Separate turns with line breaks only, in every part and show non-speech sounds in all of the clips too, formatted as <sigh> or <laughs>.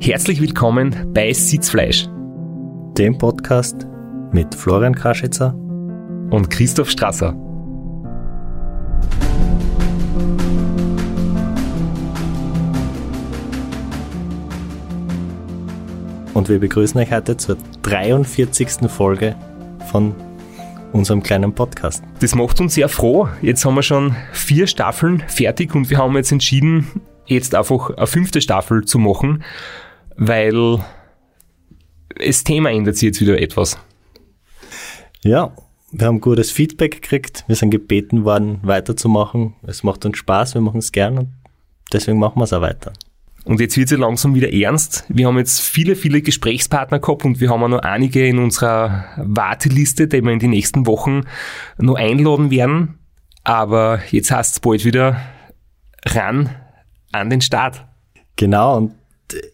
Herzlich willkommen bei Sitzfleisch,
dem Podcast mit Florian Kraschitzer
und Christoph Strasser.
Und wir begrüßen euch heute zur 43. Folge von unserem kleinen Podcast.
Das macht uns sehr froh. Jetzt haben wir schon vier Staffeln fertig und wir haben jetzt entschieden, jetzt einfach eine fünfte Staffel zu machen weil das Thema ändert sich jetzt wieder etwas.
Ja, wir haben gutes Feedback gekriegt. Wir sind gebeten worden, weiterzumachen. Es macht uns Spaß, wir machen es gern und deswegen machen wir es auch weiter.
Und jetzt wird es ja langsam wieder ernst. Wir haben jetzt viele, viele Gesprächspartner gehabt und wir haben auch noch einige in unserer Warteliste, die wir in den nächsten Wochen noch einladen werden. Aber jetzt heißt es bald wieder ran an den Start.
Genau, und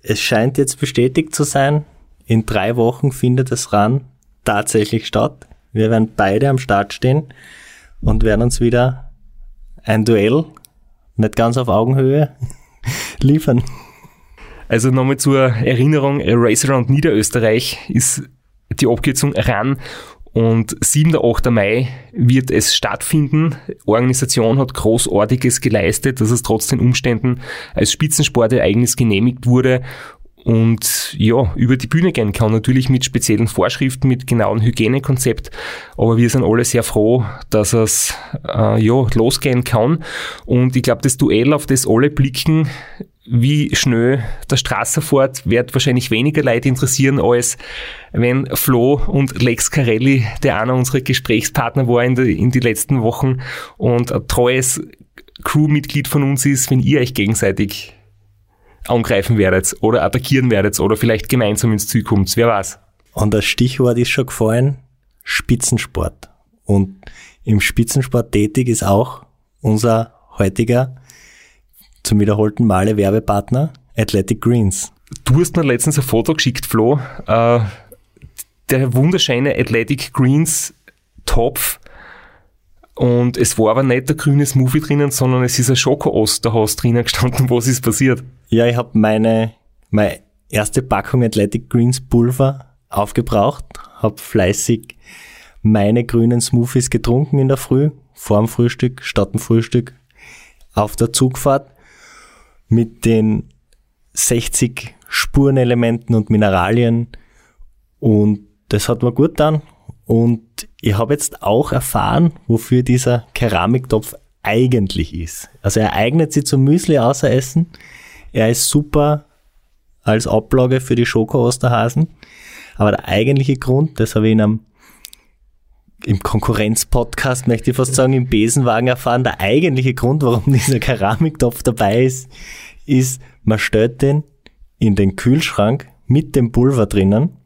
es scheint jetzt bestätigt zu sein, in drei Wochen findet das Run tatsächlich statt. Wir werden beide am Start stehen und werden uns wieder ein Duell, nicht ganz auf Augenhöhe, <laughs> liefern.
Also nochmal zur Erinnerung, Race Around Niederösterreich ist die Abkürzung RAN und 7. 8. Mai wird es stattfinden. Organisation hat Großartiges geleistet, dass es trotz den Umständen als Spitzensportereignis genehmigt wurde und ja, über die Bühne gehen kann. Natürlich mit speziellen Vorschriften, mit genauen Hygienekonzept. Aber wir sind alle sehr froh, dass es äh, ja, losgehen kann. Und ich glaube, das Duell, auf das alle blicken, wie schnell der Strasser fährt, wird wahrscheinlich weniger Leute interessieren, als wenn Flo und Lex Carelli, der einer unserer Gesprächspartner war in, die, in die letzten Wochen und ein treues Crewmitglied von uns ist, wenn ihr euch gegenseitig angreifen werdet oder attackieren werdet oder vielleicht gemeinsam ins Ziel kommt. Wer weiß.
Und das Stichwort ist schon gefallen, Spitzensport. Und im Spitzensport tätig ist auch unser heutiger zum wiederholten Male Werbepartner Athletic Greens.
Du hast mir letztens ein Foto geschickt, Flo. Äh, der wunderschöne Athletic Greens Topf. Und es war aber nicht der grüne Smoothie drinnen, sondern es ist ein Schoko-Osterhaus drinnen gestanden. <laughs> Was ist passiert?
Ja, ich habe meine, meine erste Packung Athletic Greens Pulver aufgebraucht, habe fleißig meine grünen Smoothies getrunken in der Früh, vorm Frühstück, statt dem Frühstück, auf der Zugfahrt mit den 60 Spurenelementen und Mineralien und das hat mir gut dann und ich habe jetzt auch erfahren, wofür dieser Keramiktopf eigentlich ist. Also er eignet sich zum Müsli außer Essen. Er ist super als Ablage für die Schoko-Osterhasen. Aber der eigentliche Grund, das habe ich in einem im Konkurrenz-Podcast, möchte ich fast sagen, im Besenwagen erfahren, der eigentliche Grund, warum <laughs> dieser Keramiktopf dabei ist, ist, man stellt den in den Kühlschrank mit dem Pulver drinnen,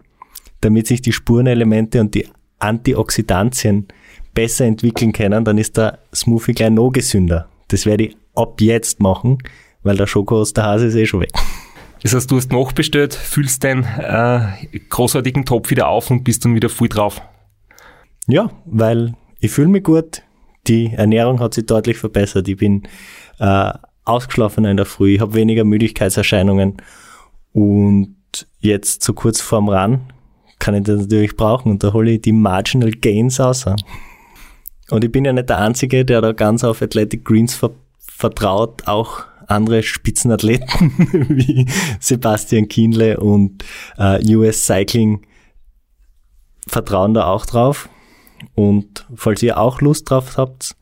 damit sich die Spurenelemente und die Antioxidantien besser entwickeln können, dann ist der Smoothie gleich noch gesünder. Das werde ich ab jetzt machen, weil der Schoko aus der Hase ist eh schon weg.
Das heißt, du hast nachbestellt, füllst deinen äh, großartigen Topf wieder auf und bist dann wieder voll drauf.
Ja, weil ich fühle mich gut, die Ernährung hat sich deutlich verbessert. Ich bin äh, ausgeschlafener in der Früh, ich habe weniger Müdigkeitserscheinungen und jetzt so kurz vorm Ran kann ich das natürlich brauchen und da hole ich die Marginal Gains aus. Und ich bin ja nicht der Einzige, der da ganz auf Athletic Greens ver vertraut, auch andere Spitzenathleten <laughs> wie Sebastian Kienle und äh, US Cycling vertrauen da auch drauf. Und falls ihr auch Lust drauf habt,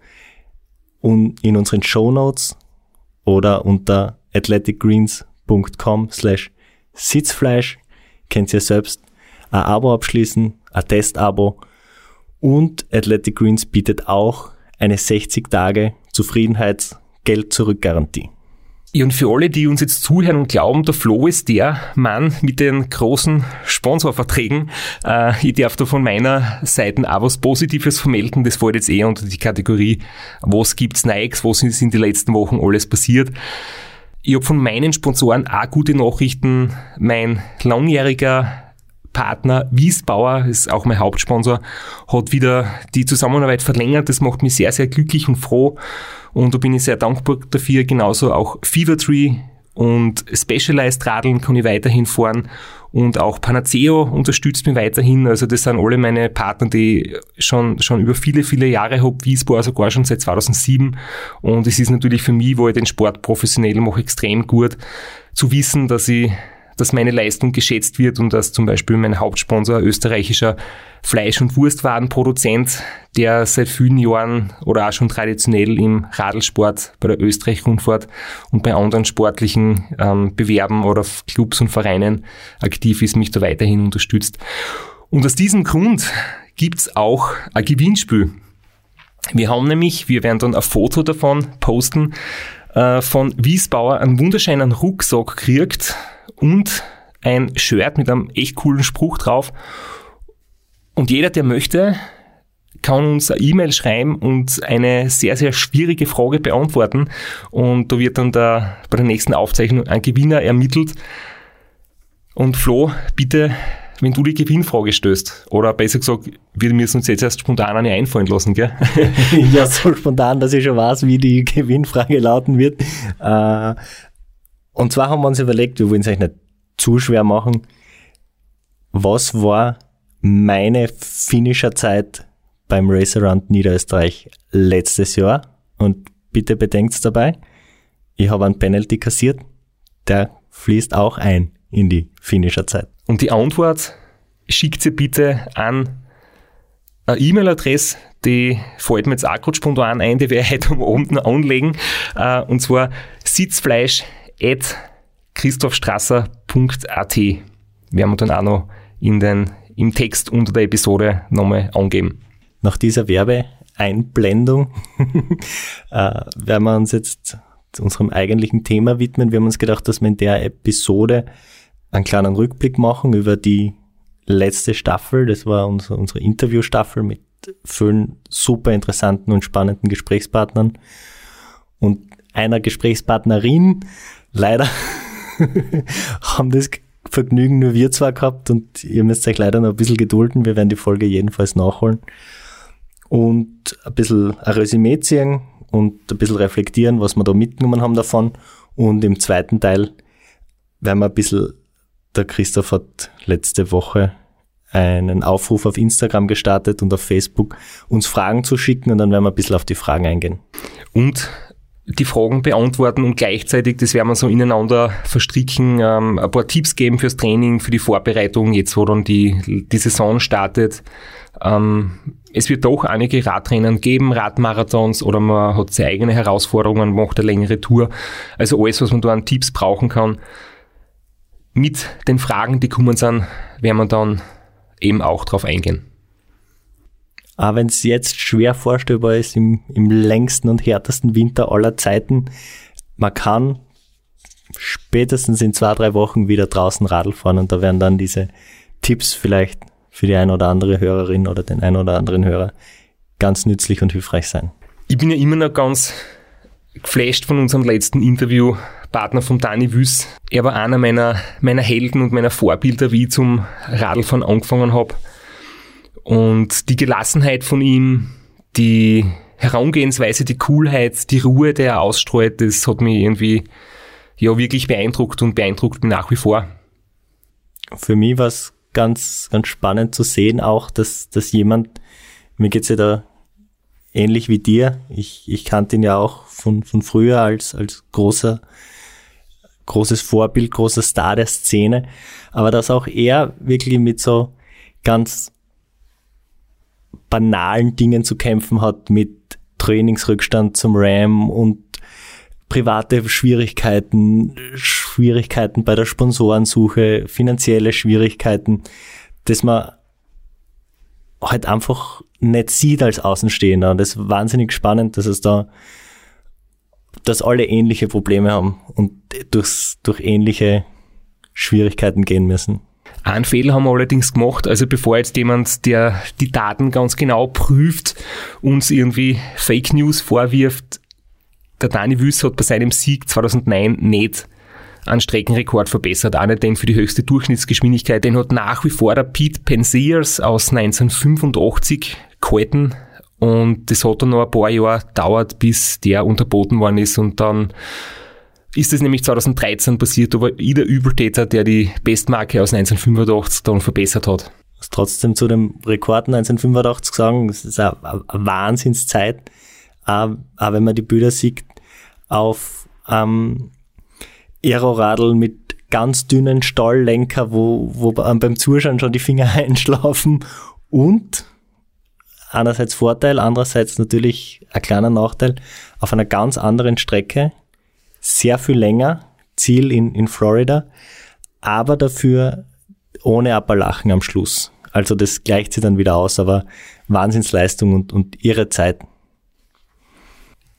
in unseren Show Notes oder unter athleticgreens.com slash Sitzfleisch könnt ihr selbst ein Abo abschließen, ein Testabo und Athletic Greens bietet auch eine 60 Tage Zufriedenheits-Geld-Zurück-Garantie.
Und für alle, die uns jetzt zuhören und glauben, der Flo ist der Mann mit den großen Sponsorverträgen, äh, ich darf da von meiner Seite auch was Positives vermelden. Das fällt jetzt eher unter die Kategorie, was gibt's Nikes, was ist in den letzten Wochen alles passiert. Ich habe von meinen Sponsoren auch gute Nachrichten. Mein langjähriger Partner Wiesbauer, ist auch mein Hauptsponsor, hat wieder die Zusammenarbeit verlängert. Das macht mich sehr, sehr glücklich und froh. Und da bin ich sehr dankbar dafür. Genauso auch Fevertree und Specialized Radeln kann ich weiterhin fahren und auch Panaceo unterstützt mich weiterhin. Also das sind alle meine Partner, die schon, schon über viele, viele Jahre habe. Wiesbaden sogar schon seit 2007. Und es ist natürlich für mich, wo ich den Sport professionell mache, extrem gut zu wissen, dass ich dass meine Leistung geschätzt wird und dass zum Beispiel mein Hauptsponsor österreichischer Fleisch- und Wurstwarenproduzent, der seit vielen Jahren oder auch schon traditionell im Radlsport bei der Österreich-Rundfahrt und bei anderen sportlichen ähm, Bewerben oder Clubs und Vereinen aktiv ist, mich da weiterhin unterstützt. Und aus diesem Grund gibt's auch ein Gewinnspiel. Wir haben nämlich, wir werden dann ein Foto davon posten, äh, von Wiesbauer einen wunderschönen Rucksack gekriegt, und ein Shirt mit einem echt coolen Spruch drauf. Und jeder, der möchte, kann uns eine E-Mail schreiben und eine sehr, sehr schwierige Frage beantworten. Und da wird dann der, bei der nächsten Aufzeichnung ein Gewinner ermittelt. Und Flo, bitte, wenn du die Gewinnfrage stößt, oder besser gesagt, wir müssen uns jetzt erst spontan eine einfallen lassen, gell? <laughs>
ja, so spontan, dass ich schon weiß, wie die Gewinnfrage lauten wird. Äh, und zwar haben wir uns überlegt, wir wollen es euch nicht zu schwer machen. Was war meine Finisher-Zeit beim Race Around Niederösterreich letztes Jahr? Und bitte bedenkt's dabei, ich habe einen Penalty kassiert, der fließt auch ein in die Finisher-Zeit.
Und die Antwort schickt sie bitte an eine E-Mail-Adresse, die fällt mir jetzt auch gerade spontan ein, die ich heute <laughs> am Abend noch anlegen. Äh, und zwar sitzfleisch at christophstrasser.at werden wir dann auch noch in den, im Text unter der Episode nochmal angeben.
Nach dieser Werbeeinblendung <laughs> äh, werden wir uns jetzt unserem eigentlichen Thema widmen. Wir haben uns gedacht, dass wir in der Episode einen kleinen Rückblick machen über die letzte Staffel. Das war unsere, unsere Interviewstaffel mit vielen super interessanten und spannenden Gesprächspartnern und einer Gesprächspartnerin, Leider <laughs> haben das Vergnügen nur wir zwei gehabt und ihr müsst euch leider noch ein bisschen gedulden. Wir werden die Folge jedenfalls nachholen und ein bisschen ein Resümee ziehen und ein bisschen reflektieren, was wir da mitgenommen haben davon. Und im zweiten Teil werden wir ein bisschen, der Christoph hat letzte Woche einen Aufruf auf Instagram gestartet und auf Facebook, uns Fragen zu schicken und dann werden wir ein bisschen auf die Fragen eingehen.
Und die Fragen beantworten und gleichzeitig, das werden wir so ineinander verstricken, ähm, ein paar Tipps geben fürs Training, für die Vorbereitung, jetzt wo dann die, die Saison startet. Ähm, es wird doch einige Radrennen geben, Radmarathons oder man hat seine eigene Herausforderungen, macht eine längere Tour. Also alles, was man da an Tipps brauchen kann. Mit den Fragen, die kommen sind, werden wir dann eben auch drauf eingehen.
Auch wenn es jetzt schwer vorstellbar ist, im, im längsten und härtesten Winter aller Zeiten, man kann spätestens in zwei, drei Wochen wieder draußen Radl fahren und da werden dann diese Tipps vielleicht für die eine oder andere Hörerin oder den einen oder anderen Hörer ganz nützlich und hilfreich sein.
Ich bin ja immer noch ganz geflasht von unserem letzten Interview. Partner von Dani Wüss. Er war einer meiner, meiner Helden und meiner Vorbilder, wie ich zum Radlfahren angefangen habe. Und die Gelassenheit von ihm, die Herangehensweise, die Coolheit, die Ruhe, die er ausstreut, das hat mich irgendwie ja wirklich beeindruckt und beeindruckt mich nach wie vor.
Für mich war es ganz, ganz spannend zu sehen auch, dass, dass jemand, mir geht's ja da ähnlich wie dir, ich, ich kannte ihn ja auch von, von früher als, als großer, großes Vorbild, großer Star der Szene, aber dass auch er wirklich mit so ganz banalen Dingen zu kämpfen hat, mit Trainingsrückstand zum RAM und private Schwierigkeiten, Schwierigkeiten bei der Sponsorensuche, finanzielle Schwierigkeiten, dass man halt einfach nicht sieht als Außenstehender. Und das ist wahnsinnig spannend, dass es da, dass alle ähnliche Probleme haben und durchs, durch ähnliche Schwierigkeiten gehen müssen.
Einen Fehler haben wir allerdings gemacht. Also bevor jetzt jemand, der die Daten ganz genau prüft, uns irgendwie Fake News vorwirft, der Dani Wüss hat bei seinem Sieg 2009 nicht einen Streckenrekord verbessert, auch nicht den für die höchste Durchschnittsgeschwindigkeit. Den hat nach wie vor der Pete Penziers aus 1985 gehalten und das hat dann noch ein paar Jahre gedauert, bis der unterboten worden ist und dann ist es nämlich 2013 passiert, aber ich der Übeltäter, der die Bestmarke aus 1985 dann verbessert hat.
Was trotzdem zu dem Rekord 1985 sagen, es ist eine, eine Wahnsinnszeit, auch, auch wenn man die Bilder sieht, auf ähm, Aeroradl mit ganz dünnen Stahllenker, wo, wo beim Zuschauen schon die Finger <laughs> einschlafen und einerseits Vorteil, andererseits natürlich ein kleiner Nachteil, auf einer ganz anderen Strecke, sehr viel länger, Ziel in, in Florida, aber dafür ohne Appalachen am Schluss. Also das gleicht sich dann wieder aus, aber Wahnsinnsleistung und, und ihre Zeit.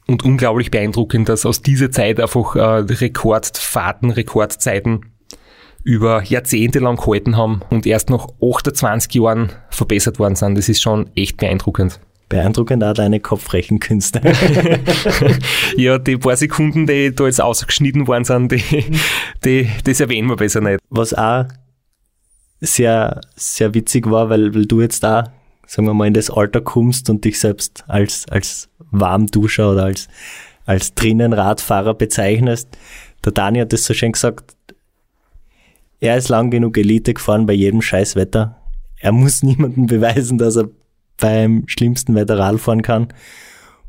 Und unglaublich beeindruckend, dass aus dieser Zeit einfach äh, Rekordfahrten, Rekordzeiten über Jahrzehnte lang gehalten haben und erst nach 28 Jahren verbessert worden sind. Das ist schon echt beeindruckend.
Beeindruckend auch deine Kopfrechenkünste. <laughs>
ja, die paar Sekunden, die da jetzt ausgeschnitten worden sind, die, die, das erwähnen wir besser nicht.
Was auch sehr, sehr witzig war, weil, weil du jetzt da, sagen wir mal, in das Alter kommst und dich selbst als, als Warmduscher oder als, als Drinnenradfahrer bezeichnest. Der Dani hat das so schön gesagt, er ist lang genug Elite gefahren bei jedem Scheißwetter. Er muss <laughs> niemandem beweisen, dass er beim schlimmsten Wetter Rad fahren kann.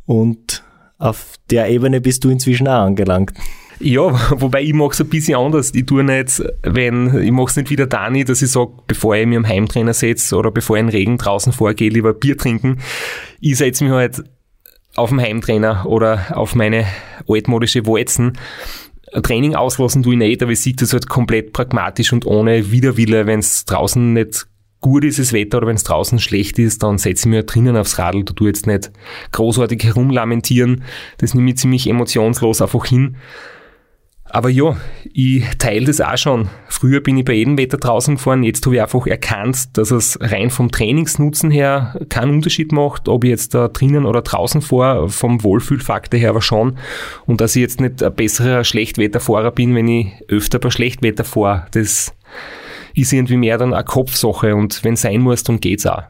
Und auf der Ebene bist du inzwischen auch angelangt.
Ja, <laughs> wobei ich mache es ein bisschen anders. Ich tue nicht, wenn, ich mache es nicht wie der Dani, dass ich sage, bevor ich mich am Heimtrainer setze oder bevor ich in Regen draußen vorgehe, lieber Bier trinken. Ich setze mich halt auf den Heimtrainer oder auf meine altmodische Walzen Training auslassen tue ich nicht, aber ich sehe das halt komplett pragmatisch und ohne Widerwille. Wenn es draußen nicht gut ist, das Wetter, oder wenn es draußen schlecht ist, dann setze ich mich halt drinnen aufs Radl. Da ich jetzt nicht großartig herumlamentieren. Das nehme ich ziemlich emotionslos einfach hin. Aber ja, ich teile das auch schon. Früher bin ich bei jedem Wetter draußen gefahren, jetzt habe ich einfach erkannt, dass es rein vom Trainingsnutzen her keinen Unterschied macht, ob ich jetzt da drinnen oder draußen fahre, vom Wohlfühlfaktor her aber schon. Und dass ich jetzt nicht ein besserer Schlechtwetterfahrer bin, wenn ich öfter bei Schlechtwetter fahre. Das ist irgendwie mehr dann eine Kopfsache und wenn sein muss, dann geht's auch.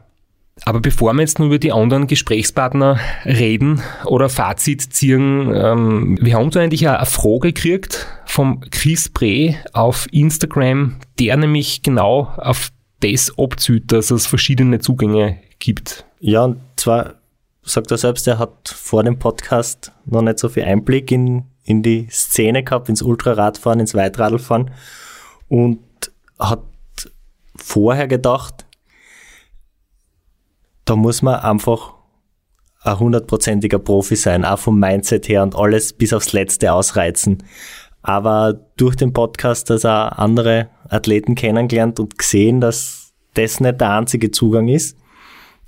Aber bevor wir jetzt nur über die anderen Gesprächspartner reden oder Fazit ziehen, ähm, wir haben da eigentlich eine Frage gekriegt vom Chris Bre auf Instagram, der nämlich genau auf das abzieht, dass es verschiedene Zugänge gibt.
Ja, und zwar sagt er selbst, er hat vor dem Podcast noch nicht so viel Einblick in, in die Szene gehabt, ins Ultraradfahren, ins Weitradlfahren und hat vorher gedacht, da muss man einfach ein hundertprozentiger Profi sein, auch vom Mindset her und alles bis aufs Letzte ausreizen. Aber durch den Podcast, dass er andere Athleten kennengelernt und gesehen, dass das nicht der einzige Zugang ist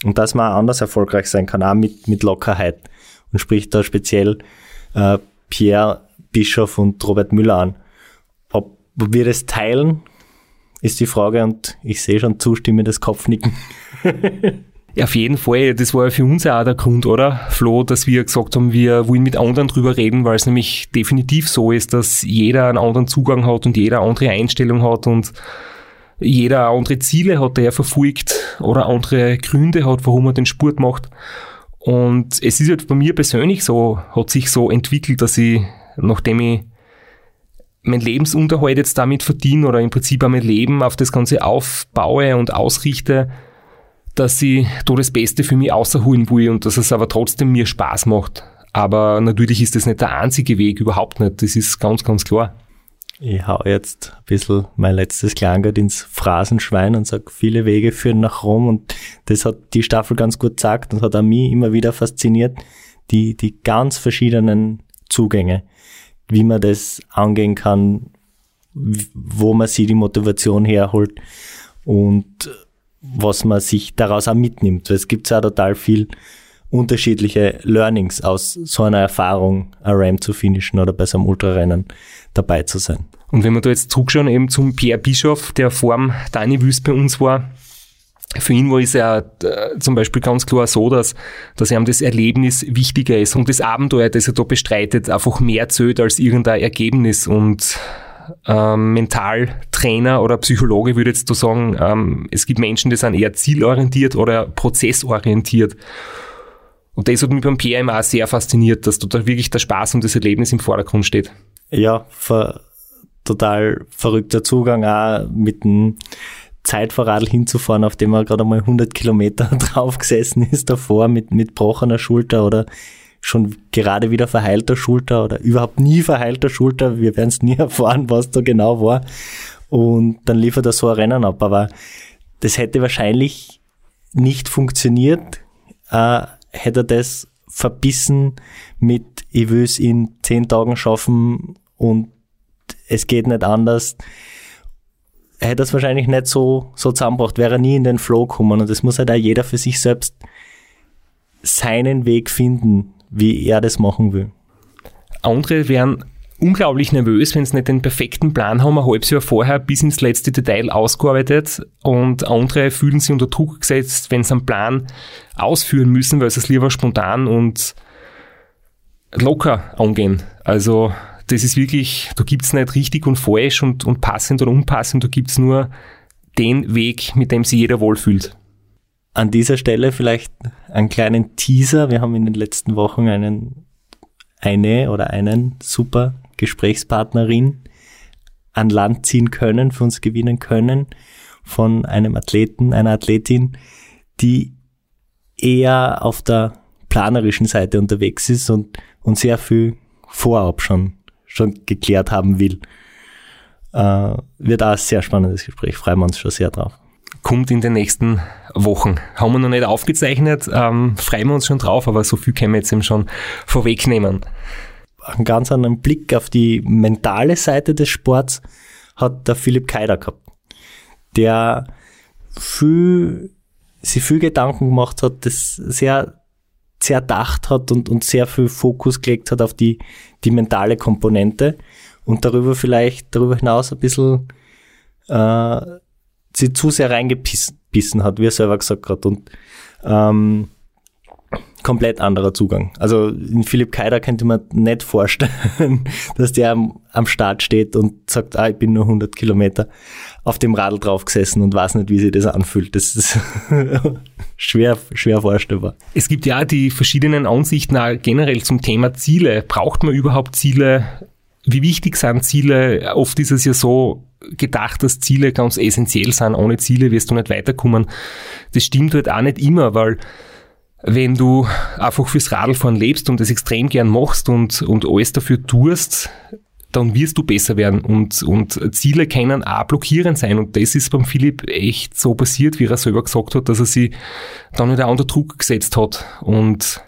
und dass man auch anders erfolgreich sein kann, auch mit, mit Lockerheit. Und spricht da speziell äh, Pierre Bischof und Robert Müller an. Ob wir das teilen, ist die Frage und ich sehe schon zustimmendes Kopfnicken.
Auf jeden Fall, das war ja für uns auch der Grund, oder, Flo, dass wir gesagt haben, wir wollen mit anderen drüber reden, weil es nämlich definitiv so ist, dass jeder einen anderen Zugang hat und jeder eine andere Einstellung hat und jeder andere Ziele hat, der er verfolgt oder andere Gründe hat, warum er den Sport macht. Und es ist halt bei mir persönlich so, hat sich so entwickelt, dass ich, nachdem ich mein Lebensunterhalt jetzt damit verdiene oder im Prinzip auch mein Leben auf das Ganze aufbaue und ausrichte, dass ich da das Beste für mich außerholen will und dass es aber trotzdem mir Spaß macht. Aber natürlich ist das nicht der einzige Weg, überhaupt nicht. Das ist ganz, ganz klar.
Ich hau jetzt ein bisschen mein letztes Kleingeld ins Phrasenschwein und sag, viele Wege führen nach Rom und das hat die Staffel ganz gut gesagt und hat auch mich immer wieder fasziniert, die, die ganz verschiedenen Zugänge, wie man das angehen kann, wo man sich die Motivation herholt und was man sich daraus auch mitnimmt. Es gibt ja total viel unterschiedliche Learnings aus so einer Erfahrung, ein Ram zu finishen oder bei so einem Ultrarennen dabei zu sein.
Und wenn wir da jetzt zurückschauen eben zum Pierre Bischof, der vor dem Dani Wüst bei uns war, für ihn war es ja äh, zum Beispiel ganz klar so, dass, dass ihm das Erlebnis wichtiger ist und das Abenteuer, das er da bestreitet, einfach mehr zählt als irgendein Ergebnis und ähm, Mentaltrainer oder Psychologe würde jetzt so sagen, ähm, es gibt Menschen, die sind eher zielorientiert oder prozessorientiert. Und das hat mich beim PMA sehr fasziniert, dass da wirklich der Spaß und das Erlebnis im Vordergrund steht.
Ja, ver total verrückter Zugang auch mit dem Zeitverradl hinzufahren, auf dem er gerade einmal 100 Kilometer <laughs> drauf gesessen ist davor mit, mit brochener Schulter oder schon gerade wieder verheilter Schulter oder überhaupt nie verheilter Schulter. Wir werden es nie <laughs> erfahren, was da genau war. Und dann liefert er so ein Rennen ab. Aber das hätte wahrscheinlich nicht funktioniert, äh, hätte er das verbissen mit, ich will es in zehn Tagen schaffen und es geht nicht anders. Er hätte das wahrscheinlich nicht so, so zusammengebracht, wäre er nie in den Flow gekommen. Und das muss halt auch jeder für sich selbst seinen Weg finden, wie er das machen will.
Andere wären unglaublich nervös, wenn sie nicht den perfekten Plan haben, ein halbes Jahr vorher bis ins letzte Detail ausgearbeitet und andere fühlen sich unter Druck gesetzt, wenn sie einen Plan ausführen müssen, weil sie es lieber spontan und locker angehen. Also das ist wirklich, da gibt's nicht richtig und falsch und, und passend oder unpassend, da gibt's nur den Weg, mit dem sich jeder wohlfühlt.
An dieser Stelle vielleicht einen kleinen Teaser. Wir haben in den letzten Wochen einen, eine oder einen super Gesprächspartnerin an Land ziehen können, für uns gewinnen können von einem Athleten, einer Athletin, die eher auf der planerischen Seite unterwegs ist und, und sehr viel vorab schon schon geklärt haben will. Äh, wird auch ein sehr spannendes Gespräch, freuen wir uns schon sehr drauf.
Kommt in den nächsten Wochen. Haben wir noch nicht aufgezeichnet, ähm, freuen wir uns schon drauf, aber so viel können wir jetzt eben schon vorwegnehmen.
Einen ganz anderen Blick auf die mentale Seite des Sports hat der Philipp Keider gehabt, der viel, sich viel Gedanken gemacht hat, das sehr sehr dacht hat und, und sehr viel Fokus gelegt hat auf die, die mentale Komponente und darüber vielleicht darüber hinaus ein bisschen äh, sie zu sehr reingebissen hat, wie er selber gesagt hat. Und ähm, komplett anderer Zugang. Also in Philipp Keider könnte man nicht vorstellen, <laughs> dass der am, am Start steht und sagt, ah, ich bin nur 100 Kilometer auf dem Radl drauf gesessen und weiß nicht, wie sich das anfühlt. Das ist <laughs> schwer, schwer vorstellbar.
Es gibt ja die verschiedenen Ansichten generell zum Thema Ziele. Braucht man überhaupt Ziele? Wie wichtig sind Ziele? Oft ist es ja so gedacht, dass Ziele ganz essentiell sind. Ohne Ziele wirst du nicht weiterkommen. Das stimmt halt auch nicht immer, weil wenn du einfach fürs Radlfahren lebst und das extrem gern machst und, und alles dafür tust, dann wirst du besser werden und, und Ziele können auch blockierend sein. Und das ist beim Philipp echt so passiert, wie er selber gesagt hat, dass er sich dann wieder unter Druck gesetzt hat. Und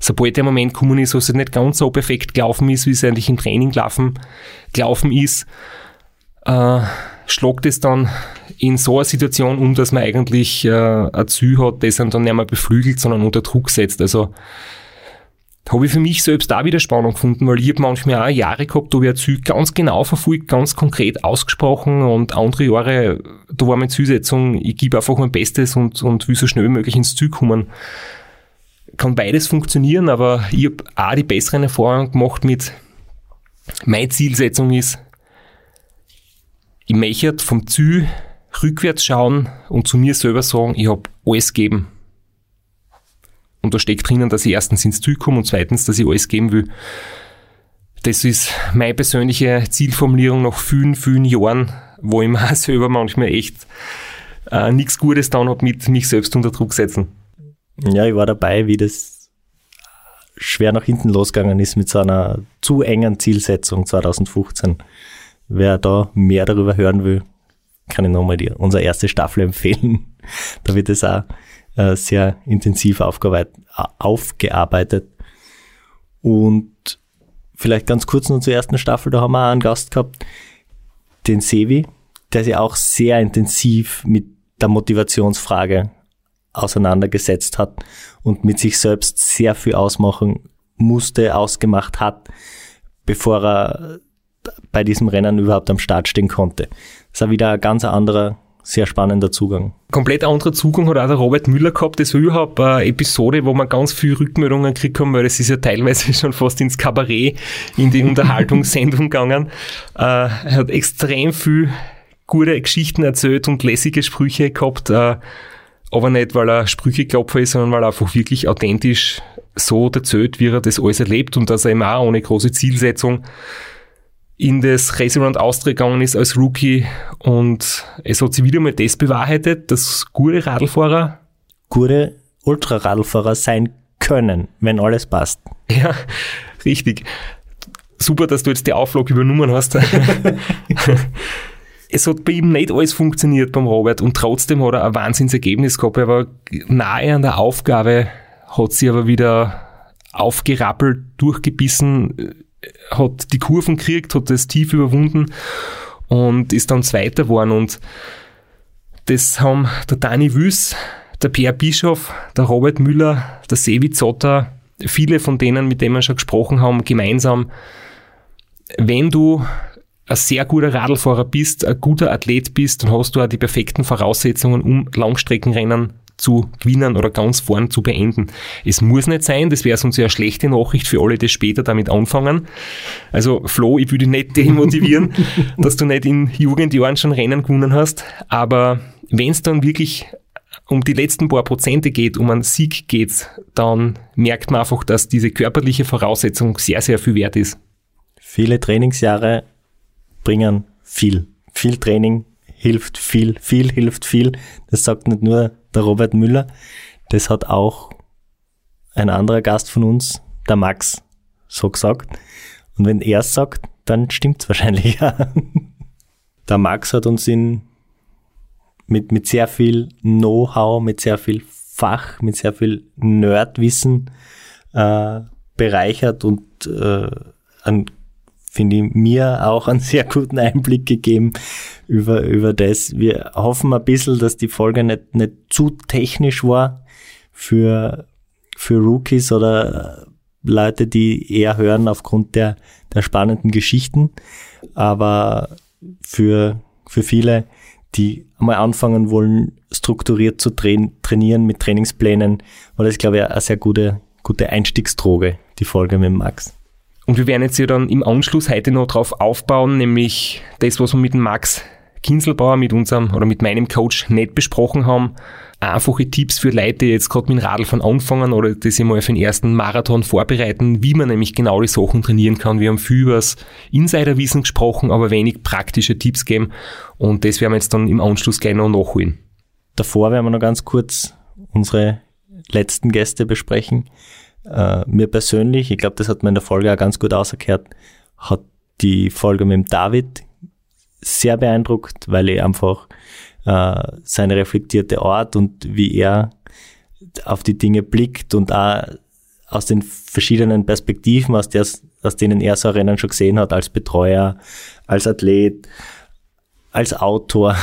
sobald der Moment gekommen ist, wo es nicht ganz so perfekt gelaufen ist, wie es eigentlich im Training gelaufen, gelaufen ist, äh, schlagt es dann in so einer Situation um, dass man eigentlich äh, ein Ziel hat, das dann nicht mehr beflügelt, sondern unter Druck setzt. Also habe ich für mich selbst auch wieder Spannung gefunden, weil ich habe manchmal auch Jahre gehabt, da habe ich ein Ziel ganz genau verfolgt, ganz konkret ausgesprochen und andere Jahre, da war meine Zielsetzung, ich gebe einfach mein Bestes und, und will so schnell wie möglich ins Ziel kommen. Kann beides funktionieren, aber ich habe auch die besseren Erfahrungen gemacht mit, meine Zielsetzung ist, ich möchte vom Ziel rückwärts schauen und zu mir selber sagen, ich habe alles gegeben. Und da steckt drinnen, dass ich erstens ins Ziel komme und zweitens, dass ich alles geben will. Das ist meine persönliche Zielformulierung nach vielen, vielen Jahren, wo ich mir <laughs> selber manchmal echt äh, nichts Gutes getan habe mit mich selbst unter Druck setzen.
Ja, ich war dabei, wie das schwer nach hinten losgegangen ist mit so einer zu engen Zielsetzung 2015. Wer da mehr darüber hören will, kann ich nochmal die, unsere erste Staffel empfehlen. <laughs> da wird es auch äh, sehr intensiv aufgearbeitet. Und vielleicht ganz kurz noch zur ersten Staffel, da haben wir auch einen Gast gehabt, den Sevi, der sich auch sehr intensiv mit der Motivationsfrage auseinandergesetzt hat und mit sich selbst sehr viel ausmachen musste, ausgemacht hat, bevor er bei diesem Rennen überhaupt am Start stehen konnte. Das war wieder ein ganz anderer, sehr spannender Zugang.
Komplett anderer Zugang hat auch der Robert Müller gehabt. Das war überhaupt eine Episode, wo man ganz viel Rückmeldungen gekriegt haben, weil das ist ja teilweise <laughs> schon fast ins Kabarett, in die Unterhaltungssendung gegangen. Äh, er hat extrem viel gute Geschichten erzählt und lässige Sprüche gehabt. Äh, aber nicht, weil er Sprücheklopfer ist, sondern weil er einfach wirklich authentisch so erzählt, wie er das alles erlebt und dass er eben auch ohne große Zielsetzung in das Race Around Austria gegangen ist als Rookie und es hat sich wieder mal das bewahrheitet, dass gute Radlfahrer
gute Ultraradlfahrer sein können, wenn alles passt. <laughs>
Ja, richtig. Super, dass du jetzt die Auflage übernommen hast. <laughs> es hat bei ihm nicht alles funktioniert beim Robert und trotzdem hat er ein Wahnsinnsergebnis gehabt. Er war nahe an der Aufgabe, hat sie aber wieder aufgerappelt, durchgebissen, hat die Kurven gekriegt, hat das tief überwunden und ist dann Zweiter geworden. Und das haben der Dani Wüss, der Pierre Bischof, der Robert Müller, der Sevi Zotter, viele von denen, mit denen wir schon gesprochen haben, gemeinsam. Wenn du ein sehr guter Radlfahrer bist, ein guter Athlet bist, dann hast du auch die perfekten Voraussetzungen, um Langstreckenrennen zu gewinnen oder ganz vorn zu beenden. Es muss nicht sein, das wäre sonst ja eine schlechte Nachricht für alle, die später damit anfangen. Also Flo, ich würde dich nicht <laughs> demotivieren, dass du nicht in Jugendjahren schon Rennen gewonnen hast, aber wenn es dann wirklich um die letzten paar Prozente geht, um einen Sieg geht, dann merkt man einfach, dass diese körperliche Voraussetzung sehr, sehr viel wert ist.
Viele Trainingsjahre bringen viel. Viel Training hilft viel, viel hilft viel. Das sagt nicht nur der Robert Müller, das hat auch ein anderer Gast von uns, der Max, so gesagt. Und wenn er es sagt, dann stimmt es wahrscheinlich. <laughs> Ja. Der Max hat uns in, mit, mit sehr viel Know-how, mit sehr viel Fach, mit sehr viel Nerdwissen äh, bereichert und äh, an finde ich, mir auch einen sehr guten Einblick gegeben über, über das. Wir hoffen ein bisschen, dass die Folge nicht, nicht zu technisch war für, für Rookies oder Leute, die eher hören aufgrund der, der spannenden Geschichten. Aber für, für viele, die einmal anfangen wollen, strukturiert zu trainieren mit Trainingsplänen, war das, glaube ich, eine sehr gute, gute Einstiegsdroge, die Folge mit Max.
Und wir werden jetzt hier dann im Anschluss heute noch drauf aufbauen, nämlich das, was wir mit dem Max Kinselbauer, mit unserem oder mit meinem Coach nicht besprochen haben. Einfache Tipps für Leute, die jetzt gerade mit dem Radl von anfangen oder die sich für den ersten Marathon vorbereiten, wie man nämlich genau die Sachen trainieren kann. Wir haben viel über das Insiderwissen gesprochen, aber wenig praktische Tipps geben. Und das werden wir jetzt dann im Anschluss gleich noch nachholen.
Davor werden wir noch ganz kurz unsere letzten Gäste besprechen. Äh, mir persönlich, ich glaube, das hat man in der Folge auch ganz gut ausgekehrt, hat die Folge mit dem David sehr beeindruckt, weil ich einfach äh, seine reflektierte Art und wie er auf die Dinge blickt und auch aus den verschiedenen Perspektiven, aus, der, aus denen er so Rennen schon gesehen hat, als Betreuer, als Athlet, als Autor,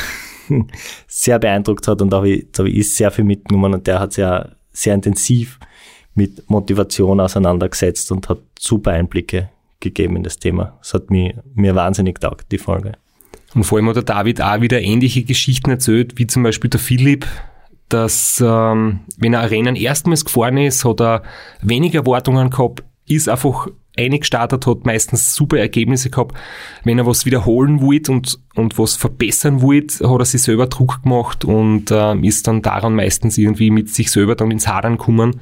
<laughs> sehr beeindruckt hat und da habe ich, da habe ich sehr viel mitgenommen und der hat sehr, sehr intensiv mit Motivation auseinandergesetzt und hat super Einblicke gegeben in das Thema. Das hat mir, mir wahnsinnig taugt, die Folge.
Und vor allem hat der David auch wieder ähnliche Geschichten erzählt, wie zum Beispiel der Philipp, dass ähm, wenn er Rennen erstmals gefahren ist, hat er weniger Erwartungen gehabt, ist einfach eingestartet, hat meistens super Ergebnisse gehabt. Wenn er was wiederholen wollte und, und was verbessern wollte, hat er sich selber Druck gemacht und äh, ist dann daran meistens irgendwie mit sich selber dann ins Hadern gekommen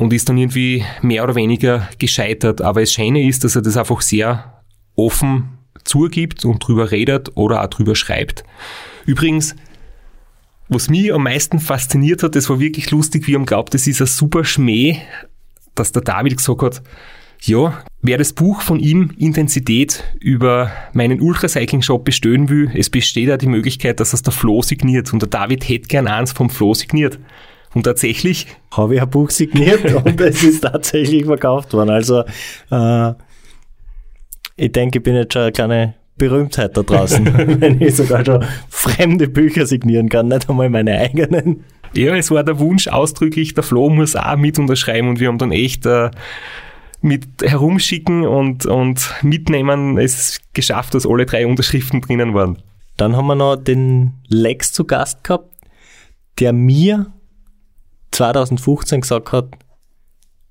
und ist dann irgendwie mehr oder weniger gescheitert. Aber das Schöne ist, dass er das einfach sehr offen zugibt und drüber redet oder auch drüber schreibt. Übrigens, was mich am meisten fasziniert hat, das war wirklich lustig, wie er glaubt, das ist ein super Schmäh, dass der David gesagt hat, ja, wer das Buch von ihm Intensität über meinen Ultracycling-Shop bestellen will, es besteht auch die Möglichkeit, dass es der Flo signiert. Und der David hätte gern eins vom Flo signiert. Und tatsächlich
habe ich ein Buch signiert <laughs> und es ist tatsächlich verkauft worden. Also äh, ich denke, ich bin jetzt schon eine kleine Berühmtheit da draußen, <laughs> wenn ich sogar schon fremde Bücher signieren kann, nicht einmal meine eigenen.
Ja, es war der Wunsch ausdrücklich, der Flo muss auch mit unterschreiben und wir haben dann echt äh, mit herumschicken und, und mitnehmen es geschafft, dass alle drei Unterschriften drinnen waren.
Dann haben wir noch den Lex zu Gast gehabt, der mir 2015 gesagt hat,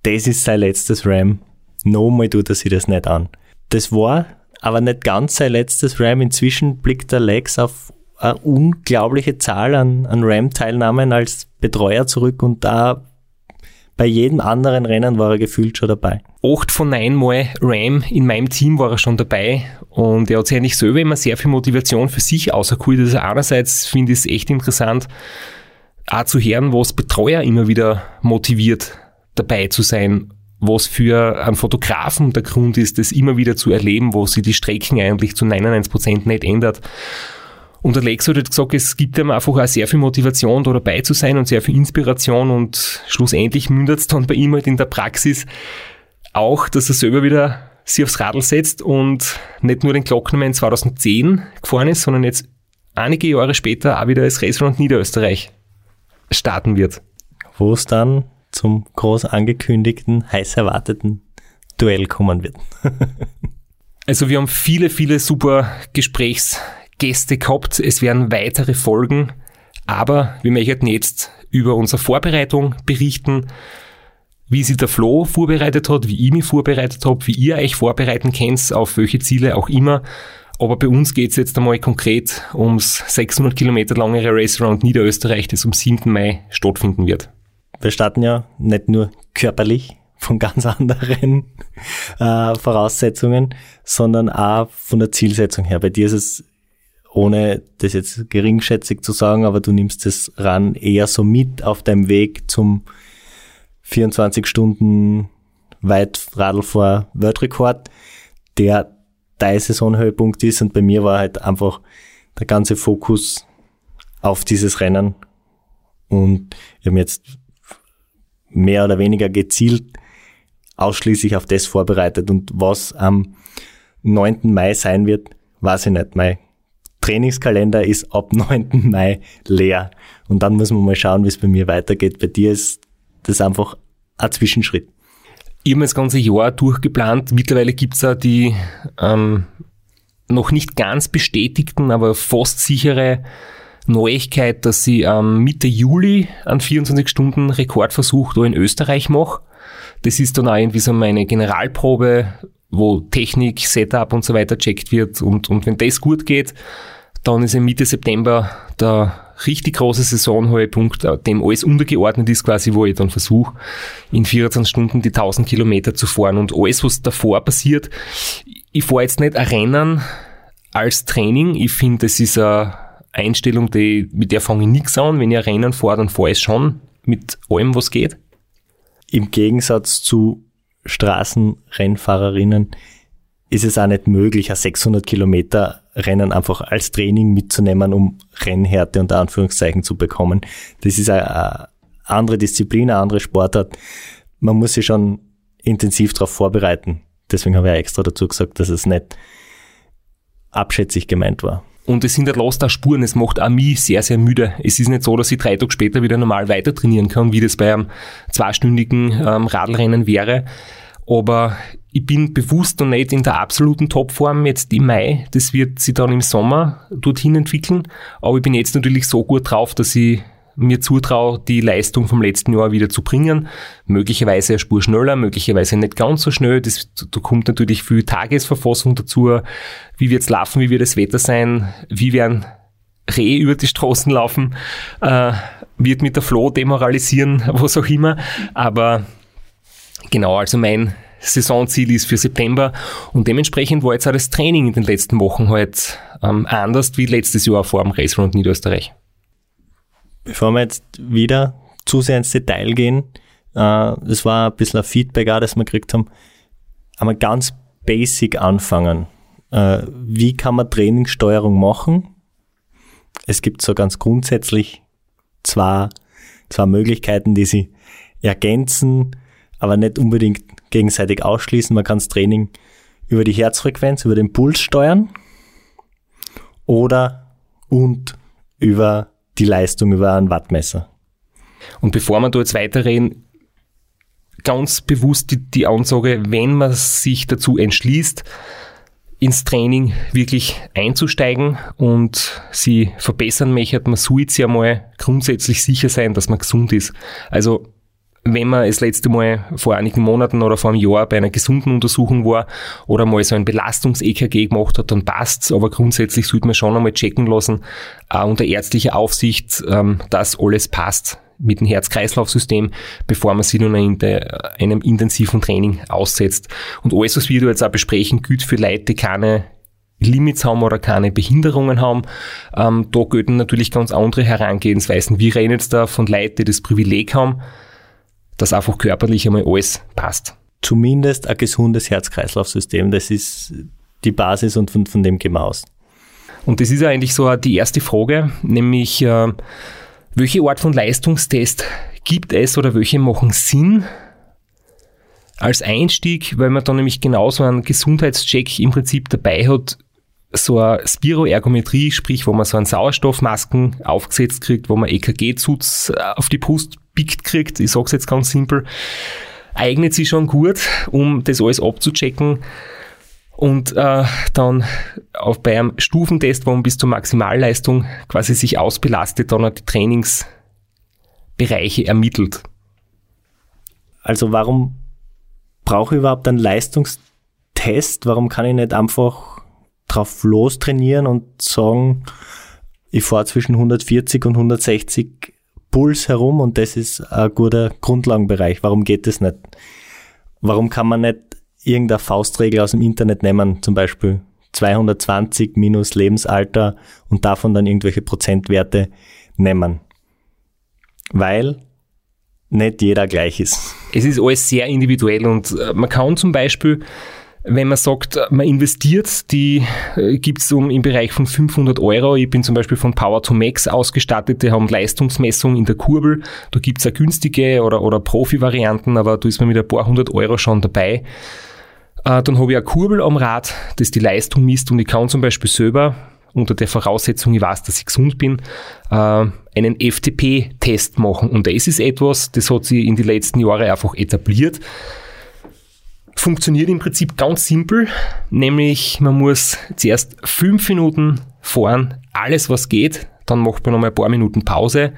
das ist sein letztes Ram. Nochmal tut er sich das nicht an. Das war aber nicht ganz sein letztes Ram. Inzwischen blickt der Lex auf eine unglaubliche Zahl an, an RAM-Teilnahmen als Betreuer zurück und da bei jedem anderen Rennen war er gefühlt schon dabei.
Acht von neun Mal Ram in meinem Team war er schon dabei und er hat sich eigentlich selber immer sehr viel Motivation für sich auserkult. Also einerseits finde ich es echt interessant, auch zu hören, was Betreuer immer wieder motiviert, dabei zu sein was für einen Fotografen der Grund ist, das immer wieder zu erleben, wo sich die Strecken eigentlich zu 99 Prozent nicht ändert. Und der Lex hat gesagt, es gibt ihm einfach auch sehr viel Motivation, da dabei zu sein und sehr viel Inspiration und schlussendlich mündet es dann bei ihm halt in der Praxis auch, dass er selber wieder sich aufs Radl setzt und nicht nur den Glocknermann 2010 gefahren ist, sondern jetzt einige Jahre später auch wieder als Raceround Niederösterreich starten wird.
Wo es dann zum groß angekündigten, heiß erwarteten Duell kommen wird. <laughs>
also wir haben viele, viele super Gesprächsgäste gehabt. Es werden weitere Folgen, aber wir möchten jetzt über unsere Vorbereitung berichten, wie sich der Flo vorbereitet hat, wie ich mich vorbereitet habe, wie ihr euch vorbereiten könnt, auf welche Ziele auch immer. Aber bei uns geht es jetzt einmal konkret ums 600 Kilometer lange Race Around Niederösterreich, das am 7. Mai stattfinden wird
wir starten ja nicht nur körperlich von ganz <laughs> anderen äh, Voraussetzungen, sondern auch von der Zielsetzung her. Bei dir ist es, ohne das jetzt geringschätzig zu sagen, aber du nimmst es ran eher so mit auf deinem Weg zum 24 Stunden weit Radlfahr Weltrekord, der dein Saisonhöhepunkt ist und bei mir war halt einfach der ganze Fokus auf dieses Rennen und ich habe jetzt mehr oder weniger gezielt ausschließlich auf das vorbereitet. Und was am 9. Mai sein wird, weiß ich nicht. Mein Trainingskalender ist ab <laughs> 9. Mai leer. Und dann muss man mal schauen, wie es bei mir weitergeht. Bei dir ist das einfach ein Zwischenschritt.
Ich habe das ganze Jahr durchgeplant. Mittlerweile gibt's es die ähm, noch nicht ganz bestätigten, aber fast sichere Neuigkeit, dass ich ähm, Mitte Juli einen 24-Stunden-Rekordversuch da in Österreich mache. Das ist dann auch irgendwie so meine Generalprobe, wo Technik, Setup und so weiter checkt wird. Und, und wenn das gut geht, dann ist im Mitte September der richtig große Saisonhöhepunkt, äh, dem alles untergeordnet ist quasi, wo ich dann versuche, in 24 Stunden die 1000 Kilometer zu fahren. Und alles, was davor passiert, ich fahre jetzt nicht ein Rennen als Training. Ich finde, das ist ein Einstellung, die, mit der fange ich nichts an. Wenn ich ein Rennen fahre, dann fahre ich schon mit allem, was geht.
Im Gegensatz zu Straßenrennfahrerinnen ist es auch nicht möglich, ein 600 Kilometer Rennen einfach als Training mitzunehmen, um Rennhärte unter Anführungszeichen zu bekommen. Das ist eine andere Disziplin, eine andere Sportart. Man muss sich schon intensiv darauf vorbereiten. Deswegen habe ich extra dazu gesagt, dass es nicht abschätzig gemeint war.
Und es sind los da Spuren. Es macht auch mich sehr, sehr müde. Es ist nicht so, dass ich drei Tage später wieder normal weiter trainieren kann, wie das bei einem zweistündigen ähm, Radlrennen wäre. Aber ich bin bewusst noch nicht in der absoluten Topform jetzt im Mai. Das wird sich dann im Sommer dorthin entwickeln. Aber ich bin jetzt natürlich so gut drauf, dass ich mir zutraue, die Leistung vom letzten Jahr wieder zu bringen. Möglicherweise eine Spur schneller, möglicherweise nicht ganz so schnell. Das, da kommt natürlich viel Tagesverfassung dazu. Wie wird's laufen? Wie wird das Wetter sein? Wie werden Rehe über die Straßen laufen? Äh, wird mit der Floh demoralisieren, <laughs> was auch immer. Aber genau, also mein Saisonziel ist für September und dementsprechend war jetzt auch das Training in den letzten Wochen halt ähm, anders wie letztes Jahr vor dem Race Round Niederösterreich.
Bevor wir jetzt wieder zu sehr ins Detail gehen, äh, das war ein bisschen ein Feedback auch, das wir gekriegt haben, einmal ganz basic anfangen. Äh, wie kann man Trainingssteuerung machen? Es gibt so ganz grundsätzlich zwei, zwei Möglichkeiten, die sie ergänzen, aber nicht unbedingt gegenseitig ausschließen. Man kann das Training über die Herzfrequenz, über den Puls steuern oder und über die Leistung über ein Wattmesser.
Und bevor wir da jetzt weiterreden, ganz bewusst die, die Ansage, wenn man sich dazu entschließt, ins Training wirklich einzusteigen und sie verbessern möchte, man sollte ja mal grundsätzlich sicher sein, dass man gesund ist. Also wenn man das letzte Mal vor einigen Monaten oder vor einem Jahr bei einer gesunden Untersuchung war oder mal so ein Belastungs-EKG gemacht hat, dann passt's. Aber grundsätzlich sollte man schon einmal checken lassen, auch unter ärztlicher Aufsicht, ähm, dass alles passt mit dem Herz-Kreislauf-System, bevor man sich nun einem intensiven Training aussetzt. Und alles, was wir jetzt auch besprechen, gilt für Leute, die keine Limits haben oder keine Behinderungen haben. Ähm, da gelten natürlich ganz andere Herangehensweisen. Wir reden jetzt da von Leuten, die das Privileg haben, dass einfach körperlich einmal alles passt.
Zumindest ein gesundes Herz-Kreislauf-System, das ist die Basis und von, von dem gehen wir aus.
Und das ist ja eigentlich so die erste Frage, nämlich äh, welche Art von Leistungstest gibt es oder welche machen Sinn als Einstieg, weil man dann nämlich genauso einen Gesundheitscheck im Prinzip dabei hat, so eine Spiroergometrie, sprich, wo man so einen Sauerstoffmasken aufgesetzt kriegt, wo man EKG-Zutz auf die Brust pickt kriegt, ich sag's jetzt ganz simpel, eignet sich schon gut, um das alles abzuchecken. Und äh, dann auf bei einem Stufentest, wo man bis zur Maximalleistung quasi sich ausbelastet, dann die Trainingsbereiche ermittelt.
Also warum brauche ich überhaupt einen Leistungstest? Warum kann ich nicht einfach drauf los trainieren und sagen, ich fahre zwischen 140 und 160 Puls herum und das ist ein guter Grundlagenbereich. Warum geht das nicht? Warum kann man nicht irgendeine Faustregel aus dem Internet nehmen, zum Beispiel 220 minus Lebensalter und davon dann irgendwelche Prozentwerte nehmen? Weil nicht jeder gleich ist.
Es ist alles sehr individuell und äh, man kann zum Beispiel wenn man sagt, man investiert, die äh, gibt es um im Bereich von 500 Euro. Ich bin zum Beispiel von Power to Max ausgestattet, die haben Leistungsmessung in der Kurbel. Da gibt es auch günstige oder, oder Profi-Varianten, aber da ist man mit ein paar hundert Euro schon dabei. Äh, dann habe ich eine Kurbel am Rad, das die Leistung misst und ich kann zum Beispiel selber unter der Voraussetzung, ich weiß, dass ich gesund bin, äh, einen FTP-Test machen. Und das ist etwas, das hat sich in den letzten Jahren einfach etabliert funktioniert im Prinzip ganz simpel, nämlich man muss zuerst fünf Minuten fahren, alles was geht, dann macht man nochmal ein paar Minuten Pause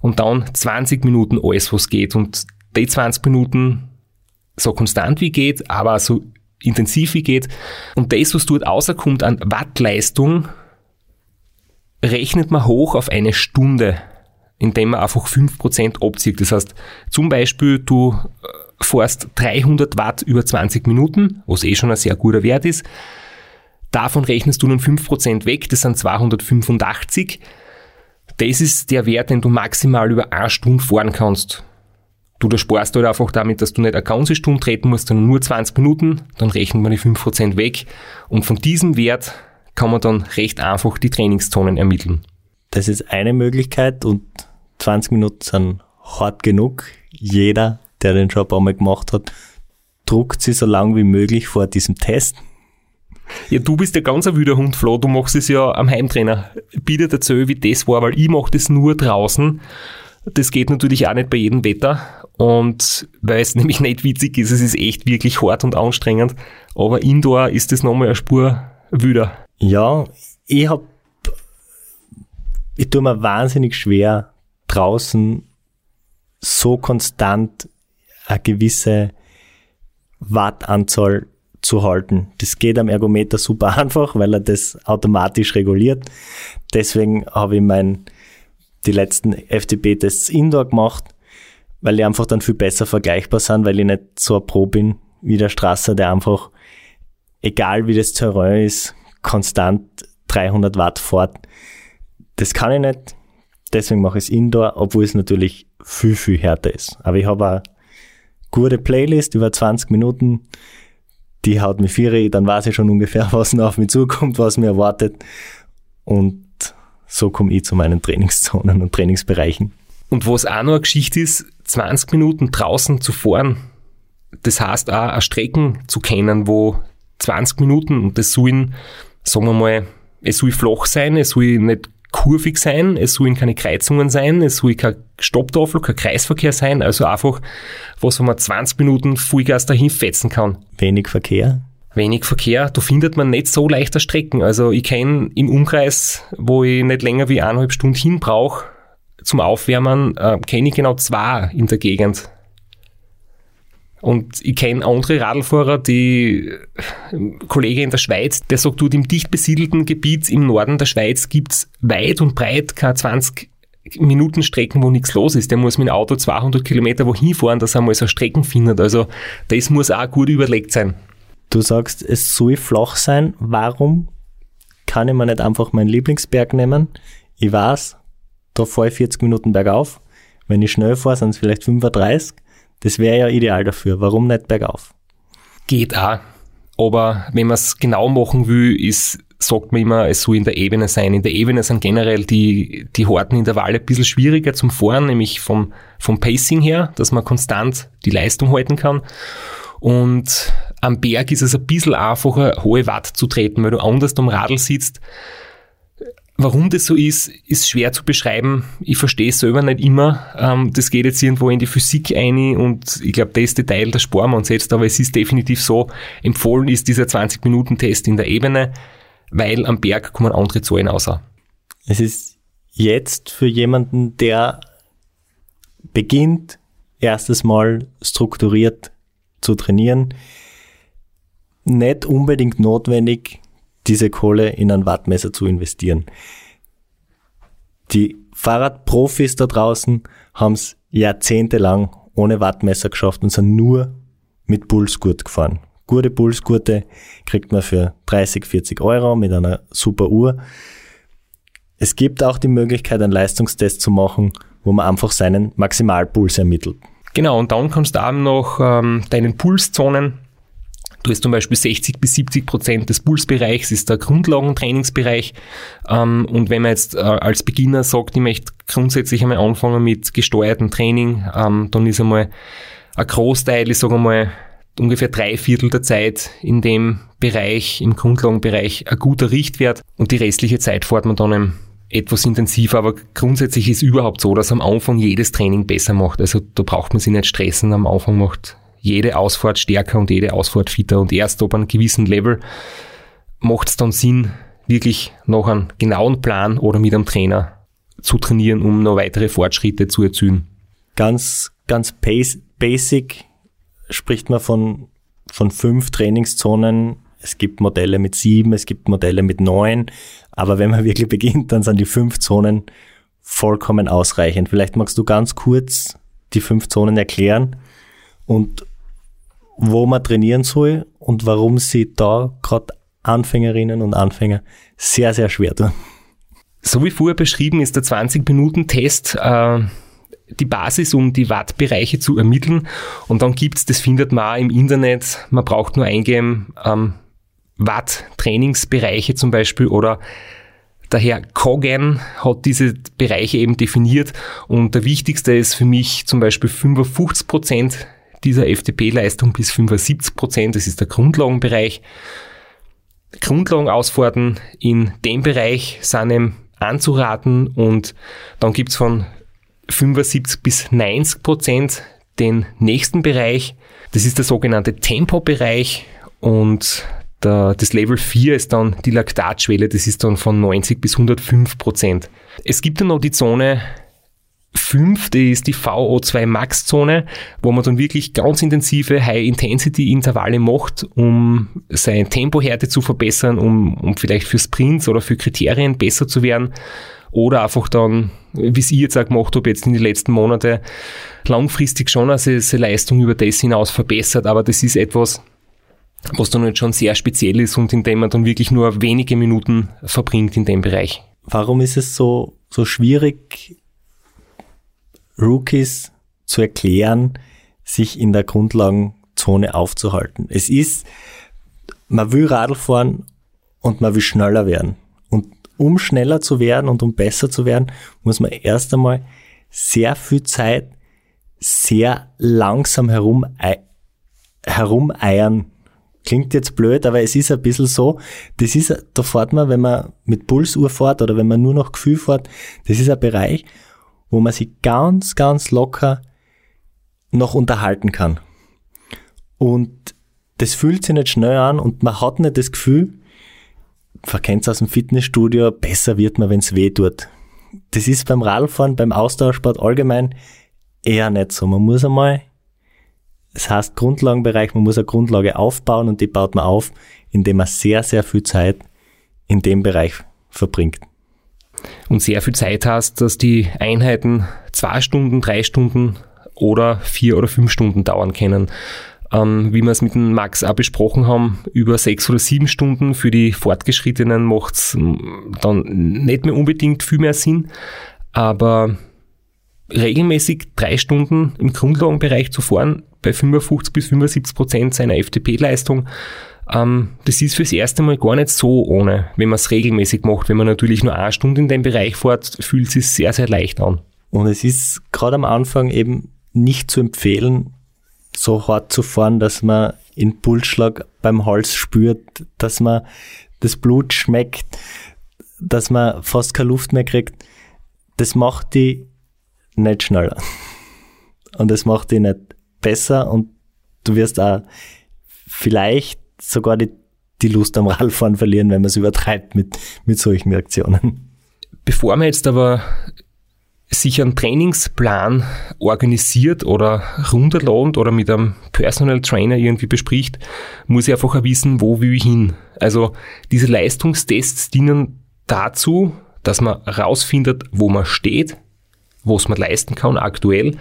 und dann 20 Minuten alles was geht und die 20 Minuten so konstant wie geht, aber so intensiv wie geht und das, was dort außerkommt an Wattleistung, rechnet man hoch auf eine Stunde, indem man einfach 5% abzieht. Das heißt, zum Beispiel du äh, fährst 300 Watt über 20 Minuten, was eh schon ein sehr guter Wert ist. Davon rechnest du nun 5% weg, das sind 285. Das ist der Wert, den du maximal über eine Stunde fahren kannst. Du da sparst halt einfach damit, dass du nicht eine ganze Stunde treten musst, sondern nur 20 Minuten, dann rechnet man die 5% weg und von diesem Wert kann man dann recht einfach die Trainingszonen ermitteln.
Das ist eine Möglichkeit und 20 Minuten sind hart genug. Jeder der den Job einmal gemacht hat, druckt sie so lang wie möglich vor diesem Test.
Ja, du bist ja ganz ein wilder Hund, Flo. Du machst es ja am Heimtrainer. Bitte erzähl, wie das war, weil ich mache das nur draußen. Das geht natürlich auch nicht bei jedem Wetter. Und weil es <laughs> nämlich nicht witzig ist, es ist echt wirklich hart und anstrengend. Aber indoor ist das nochmal eine Spur wüder.
Ja, ich hab, ich tue mir wahnsinnig schwer, draußen so konstant eine gewisse Wattanzahl zu halten. Das geht am Ergometer super <laughs> einfach, weil er das automatisch reguliert. Deswegen habe ich mein, die letzten FTP-Tests indoor gemacht, weil die einfach dann viel besser vergleichbar sind, weil ich nicht so ein Pro bin wie der Strasser, der einfach, egal wie das Terrain ist, konstant 300 Watt fährt. Das kann ich nicht. Deswegen mache ich es indoor, obwohl es natürlich viel, viel härter ist. Aber ich habe gute Playlist über 20 Minuten. Die haut mir vier, dann weiß ich schon ungefähr, <laughs> was auf mich zukommt, was mir erwartet. Und so komme ich zu meinen Trainingszonen und Trainingsbereichen.
Und was auch noch eine Geschichte ist, 20 Minuten draußen zu fahren, das heißt auch, eine Strecken zu kennen, wo 20 Minuten, und das sollen, sagen wir mal, es soll flach sein, es soll nicht kurvig sein, es sollen keine Kreuzungen sein, es soll kein Stopptafel, kein Kreisverkehr sein, also einfach was, wo man 20 Minuten Vollgas dahin fetzen kann.
Wenig Verkehr?
Wenig Verkehr, da findet man nicht so leichter Strecken. Also ich kenne im Umkreis, wo ich nicht länger wie eineinhalb Stunden hin brauche, zum Aufwärmen, äh, kenne ich genau zwei in der Gegend. Und ich kenne andere Radlfahrer, die Kollege in der Schweiz, der sagt, du, im dicht besiedelten Gebiet im Norden der Schweiz gibt's weit und breit keine 20 Minuten Strecken, wo nichts los ist. Der muss mit dem Auto 200 Kilometer wohin fahren, dass er mal so Strecken findet. Also das muss auch gut überlegt sein.
Du sagst, es soll flach sein. Warum kann ich mir nicht einfach meinen Lieblingsberg nehmen? Ich weiß, da fahre ich 40 Minuten bergauf. Wenn ich schnell fahre, sind es vielleicht 35. Das wäre ja ideal dafür. Warum nicht bergauf?
Geht auch. Aber wenn man es genau machen will, ist, sagt man immer, es soll in der Ebene sein. In der Ebene sind generell die, die harten Intervalle ein bisschen schwieriger zum Fahren, nämlich vom, vom Pacing her, dass man konstant die Leistung halten kann. Und am Berg ist es ein bisschen einfacher, hohe Watt zu treten, weil du anders am Radl sitzt. Warum das so ist, ist schwer zu beschreiben. Ich verstehe es selber nicht immer. Ähm, das geht jetzt irgendwo in die Physik ein und ich glaube, das Detail, das sparen wir uns jetzt, aber es ist definitiv so, empfohlen ist dieser 20-Minuten-Test in der Ebene, weil am Berg kommen andere Zahlen raus.
Es ist jetzt für jemanden, der beginnt, erstes Mal strukturiert zu trainieren, nicht unbedingt notwendig, diese Kohle in ein Wattmesser zu investieren. Die Fahrradprofis da draußen haben es jahrzehntelang ohne Wattmesser geschafft und sind nur mit Pulsgurt gefahren. Gute Pulsgurte kriegt man für 30, 40 Euro mit einer super Uhr. Es gibt auch die Möglichkeit, einen Leistungstest zu machen, wo man einfach seinen Maximalpuls ermittelt.
Genau, und dann kannst du auch noch ähm, deinen Pulszonen Du hast zum Beispiel 60 bis 70 Prozent des Pulsbereichs ist der Grundlagentrainingsbereich. Ähm, und wenn man jetzt äh, als Beginner sagt, ich möchte grundsätzlich einmal anfangen mit gesteuertem Training, ähm, dann ist einmal ein Großteil, ich sage einmal, ungefähr drei Viertel der Zeit in dem Bereich, im Grundlagenbereich, ein guter Richtwert und die restliche Zeit fährt man dann etwas intensiver, aber grundsätzlich ist überhaupt so, dass am Anfang jedes Training besser macht. Also da braucht man sich nicht stressen, am Anfang macht jede Ausfahrt stärker und jede Ausfahrt fitter. Und erst ab einem gewissen Level macht es dann Sinn, wirklich noch einen genauen Plan oder mit einem Trainer zu trainieren, um noch weitere Fortschritte zu erzielen.
Ganz, ganz basic spricht man von, von fünf Trainingszonen. Es gibt Modelle mit sieben, es gibt Modelle mit neun. Aber wenn man <laughs> wirklich beginnt, dann sind die fünf Zonen vollkommen ausreichend. Vielleicht magst du ganz kurz die fünf Zonen erklären und wo man trainieren soll und warum sie da gerade Anfängerinnen und Anfänger sehr, sehr schwer tun.
So wie vorher beschrieben ist der 20-Minuten-Test äh, die Basis, um die Wattbereiche zu ermitteln. Und dann gibt's, das findet man auch im Internet, man braucht nur eingeben, ähm, Watt-Trainingsbereiche zum Beispiel oder der Herr Kogan hat diese Bereiche eben definiert und der wichtigste ist für mich zum Beispiel 55 Prozent dieser FDP-Leistung bis 75 Prozent. Das ist der Grundlagenbereich. Grundlagen ausfordern in dem Bereich ihm anzuraten und dann gibt's von 75 bis 90 Prozent den nächsten Bereich. Das ist der sogenannte Tempo-Bereich und der, das Level 4 ist dann die Laktatschwelle, das ist dann von 90 bis 105 Prozent. Es gibt dann noch die Zone 5, die ist die VO2 Max Zone, wo man dann wirklich ganz intensive High-Intensity-Intervalle macht, um seine Tempohärte zu verbessern, um, um vielleicht für Sprints oder für Kriterien besser zu werden. Oder einfach dann, wie es ich jetzt auch gemacht habe, jetzt in den letzten Monaten, langfristig schon also seine Leistung über das hinaus verbessert. Aber das ist etwas, was dann jetzt schon sehr speziell ist und in dem man dann wirklich nur wenige Minuten verbringt in dem Bereich.
Warum ist es so, so schwierig, Rookies zu erklären, sich in der Grundlagenzone aufzuhalten. Es ist, man will Radl fahren und man will schneller werden. Und um schneller zu werden und um besser zu werden, muss man erst einmal sehr viel Zeit sehr langsam herum, herumeiern. Klingt jetzt blöd, aber es ist ein bisschen so. Das ist, da fährt man, wenn man mit Pulsuhr fährt oder wenn man nur noch Gefühl fährt, das ist ein Bereich, wo man sich ganz, ganz locker noch unterhalten kann. Und das fühlt sich nicht schnell an und man hat nicht das Gefühl, verkennt aus dem Fitnessstudio, besser wird man, wenn es weh tut. Das ist beim Radfahren, beim Austauschsport allgemein eher nicht so. Man muss einmal Das heißt Grundlagenbereich, man muss eine Grundlage aufbauen und die baut man auf, indem man sehr, sehr viel Zeit in dem Bereich verbringt.
Und sehr viel Zeit hast, dass die Einheiten zwei Stunden, drei Stunden oder vier oder fünf Stunden dauern können. Ähm, wie wir es mit dem Max auch besprochen haben, über sechs oder sieben Stunden für die Fortgeschrittenen macht es mm, dann nicht mehr unbedingt viel mehr Sinn. Aber regelmäßig drei Stunden im Grundlagenbereich zu fahren, bei 55 bis 75 Prozent seiner FTP-Leistung, ähm, das ist fürs erste Mal gar nicht so ohne, wenn man es regelmäßig macht. Wenn man natürlich nur eine Stunde in dem Bereich fährt, fühlt es sich sehr, sehr leicht an.
Und es ist gerade am Anfang eben nicht zu empfehlen, so hart zu fahren, dass man in Pulsschlag beim Hals spürt, dass man das Blut schmeckt, dass man fast keine Luft mehr kriegt. Das macht die nicht schneller. Und das macht die nicht besser und du wirst auch vielleicht sogar die, die Lust am Radfahren verlieren, wenn man es übertreibt mit, mit solchen Reaktionen.
Bevor man jetzt aber sich einen Trainingsplan organisiert oder runterladend oder mit einem Personal Trainer irgendwie bespricht, muss ich einfach wissen, wo will ich hin. Also diese Leistungstests dienen dazu, dass man herausfindet, wo man steht, was man leisten kann aktuell,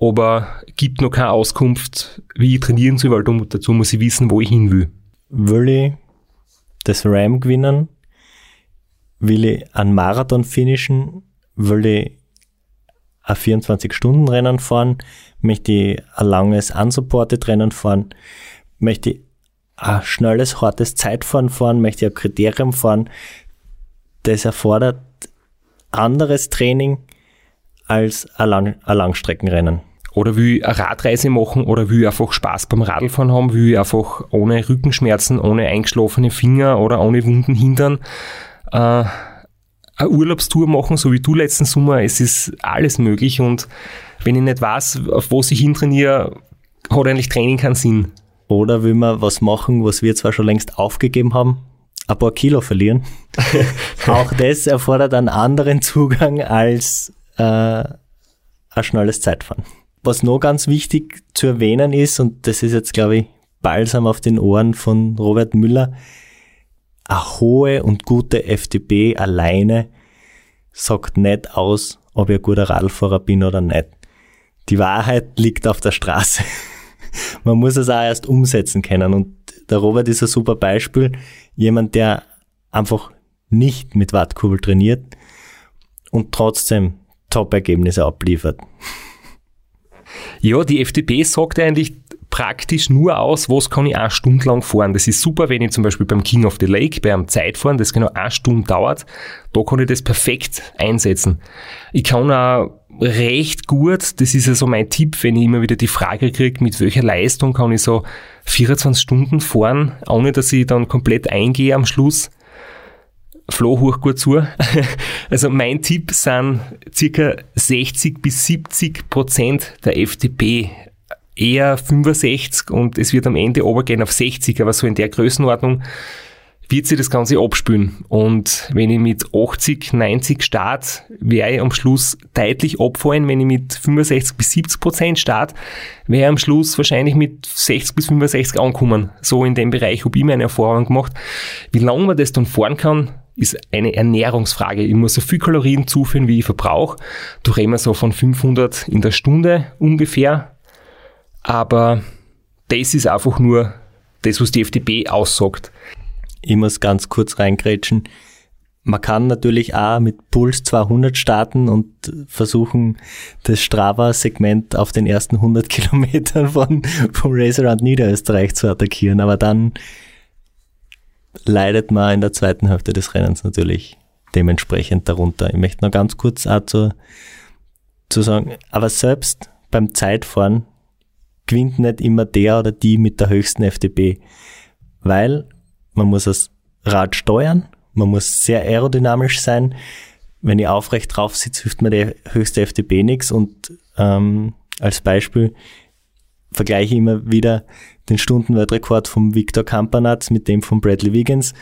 aber gibt noch keine Auskunft, wie ich trainieren soll, weil dazu muss ich wissen, wo ich hin will.
Will ich das Ram gewinnen? Will ich einen Marathon finishen? Will ich ein 24-Stunden-Rennen fahren? Möchte ich ein langes unsupported Rennen fahren? Möchte ich ein schnelles, hartes Zeitfahren fahren? Möchte ich ein Kriterium fahren? Das erfordert anderes Training als ein, Lang ein Langstreckenrennen.
Oder will ich eine Radreise machen oder will ich einfach Spaß beim Radlfahren haben, will ich einfach ohne Rückenschmerzen, ohne eingeschlafene Finger oder ohne Wunden hindern äh, eine Urlaubstour machen, so wie du letzten Sommer. Es ist alles möglich und wenn ich nicht weiß, auf was ich hintrainiere, hat eigentlich Training keinen Sinn.
Oder will man was machen, was wir zwar schon längst aufgegeben haben, ein paar Kilo verlieren. <laughs> Auch das erfordert einen anderen Zugang als äh, ein schnelles Zeitfahren. Was noch ganz wichtig zu erwähnen ist, und das ist jetzt, glaube ich, balsam auf den Ohren von Robert Müller, eine hohe und gute FDP alleine sagt nicht aus, ob ich ein guter Radfahrer bin oder nicht. Die Wahrheit liegt auf der Straße. <laughs> Man muss es auch erst umsetzen können. Und der Robert ist ein super Beispiel. Jemand, der einfach nicht mit Wattkurbel trainiert und trotzdem Top-Ergebnisse abliefert.
Ja, die FDP sagt eigentlich praktisch nur aus, was kann ich eine Stunde lang fahren. Das ist super, wenn ich zum Beispiel beim King of the Lake, bei einem Zeitfahren, das genau eine Stunde dauert, da kann ich das perfekt einsetzen. Ich kann auch recht gut, das ist ja so mein Tipp, wenn ich immer wieder die Frage kriege, mit welcher Leistung kann ich so 24 Stunden fahren, ohne dass ich dann komplett eingehe am Schluss. Flo, hoch gut zu. <laughs> Also mein Tipp sind circa 60 bis 70 Prozent der FDP eher 65 und es wird am Ende runtergehen auf 60, aber so in der Größenordnung wird sich das Ganze abspülen. Und wenn ich mit 80, 90 start, wäre ich am Schluss deutlich abfallen. Wenn ich mit 65 bis 70 Prozent start, wäre ich am Schluss wahrscheinlich mit 60 bis 65 ankommen. So in dem Bereich habe ich meine Erfahrung gemacht. Wie lange man das dann fahren kann, ist eine Ernährungsfrage. Ich muss so viel Kalorien zuführen, wie ich verbrauche. Da reden wir so von 500 in der Stunde ungefähr. Aber das ist einfach nur das, was die FDP aussagt.
Ich muss ganz kurz reingrätschen. Man kann natürlich auch mit Puls 200 starten und versuchen, das Strava-Segment auf den ersten 100 Kilometern von, vom Racerrand Niederösterreich zu attackieren. Aber dann leidet man in der zweiten Hälfte des Rennens natürlich dementsprechend darunter. Ich möchte noch ganz kurz auch zu, sagen, aber selbst beim Zeitfahren gewinnt nicht immer der oder die mit der höchsten FDP, weil man muss das Rad steuern, man muss sehr aerodynamisch sein. Wenn ich aufrecht drauf sitze, hilft mir die höchste FDP nichts und ähm, als Beispiel vergleiche ich immer wieder den Stundenweltrekord vom Victor Kampanatz mit dem von Bradley Wiggins,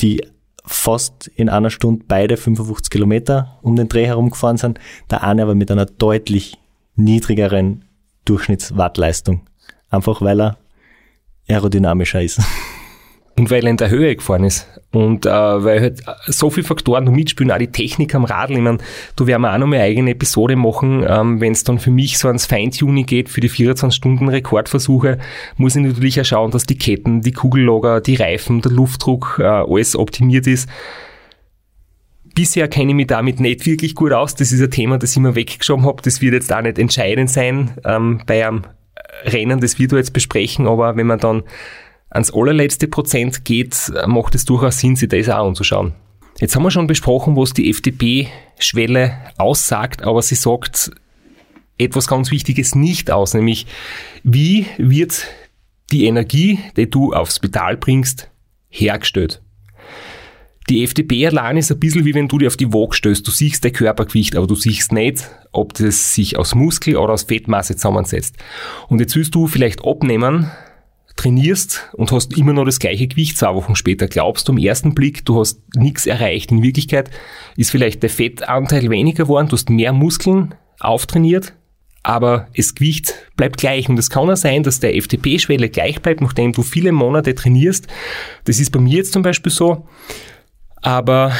die fast in einer Stunde beide 55 Kilometer um den Dreh herum gefahren sind, der eine aber mit einer deutlich niedrigeren Durchschnittswattleistung. einfach weil er aerodynamischer ist. <laughs>
Und weil er in der Höhe gefahren ist. Und äh, weil halt so viele Faktoren noch mitspielen, auch die Technik am Radl. Ich meine, du werden wir auch noch eine eigene Episode machen, ähm, wenn es dann für mich so ans Feintuning geht, für die 24-Stunden-Rekordversuche, muss ich natürlich auch schauen, dass die Ketten, die Kugellager, die Reifen, der Luftdruck, äh, alles optimiert ist. Bisher kenne ich mich damit nicht wirklich gut aus. Das ist ein Thema, das ich mir weggeschoben habe. Das wird jetzt auch nicht entscheidend sein ähm, bei einem Rennen, das wir da jetzt besprechen. Aber wenn man dann ans allerletzte Prozent geht, macht es durchaus Sinn, sich das auch anzuschauen. Jetzt haben wir schon besprochen, was die FDP-Schwelle aussagt, aber sie sagt etwas ganz Wichtiges nicht aus, nämlich wie wird die Energie, die du aufs Pedal bringst, hergestellt. Die FDP allein ist ein bisschen wie wenn du dir auf die Waage stößt. Du siehst dein Körpergewicht, aber du siehst nicht, ob das sich aus Muskel oder aus Fettmasse zusammensetzt. Und jetzt willst du vielleicht abnehmen, trainierst und hast immer noch das gleiche Gewicht zwei Wochen später, glaubst du im ersten Blick, du hast nichts erreicht. In Wirklichkeit ist vielleicht der Fettanteil weniger geworden, du hast mehr Muskeln auftrainiert, aber das Gewicht bleibt gleich. Und es kann auch sein, dass der FTP-Schwelle gleich bleibt, nachdem du viele Monate trainierst. Das ist bei mir jetzt zum Beispiel so. Aber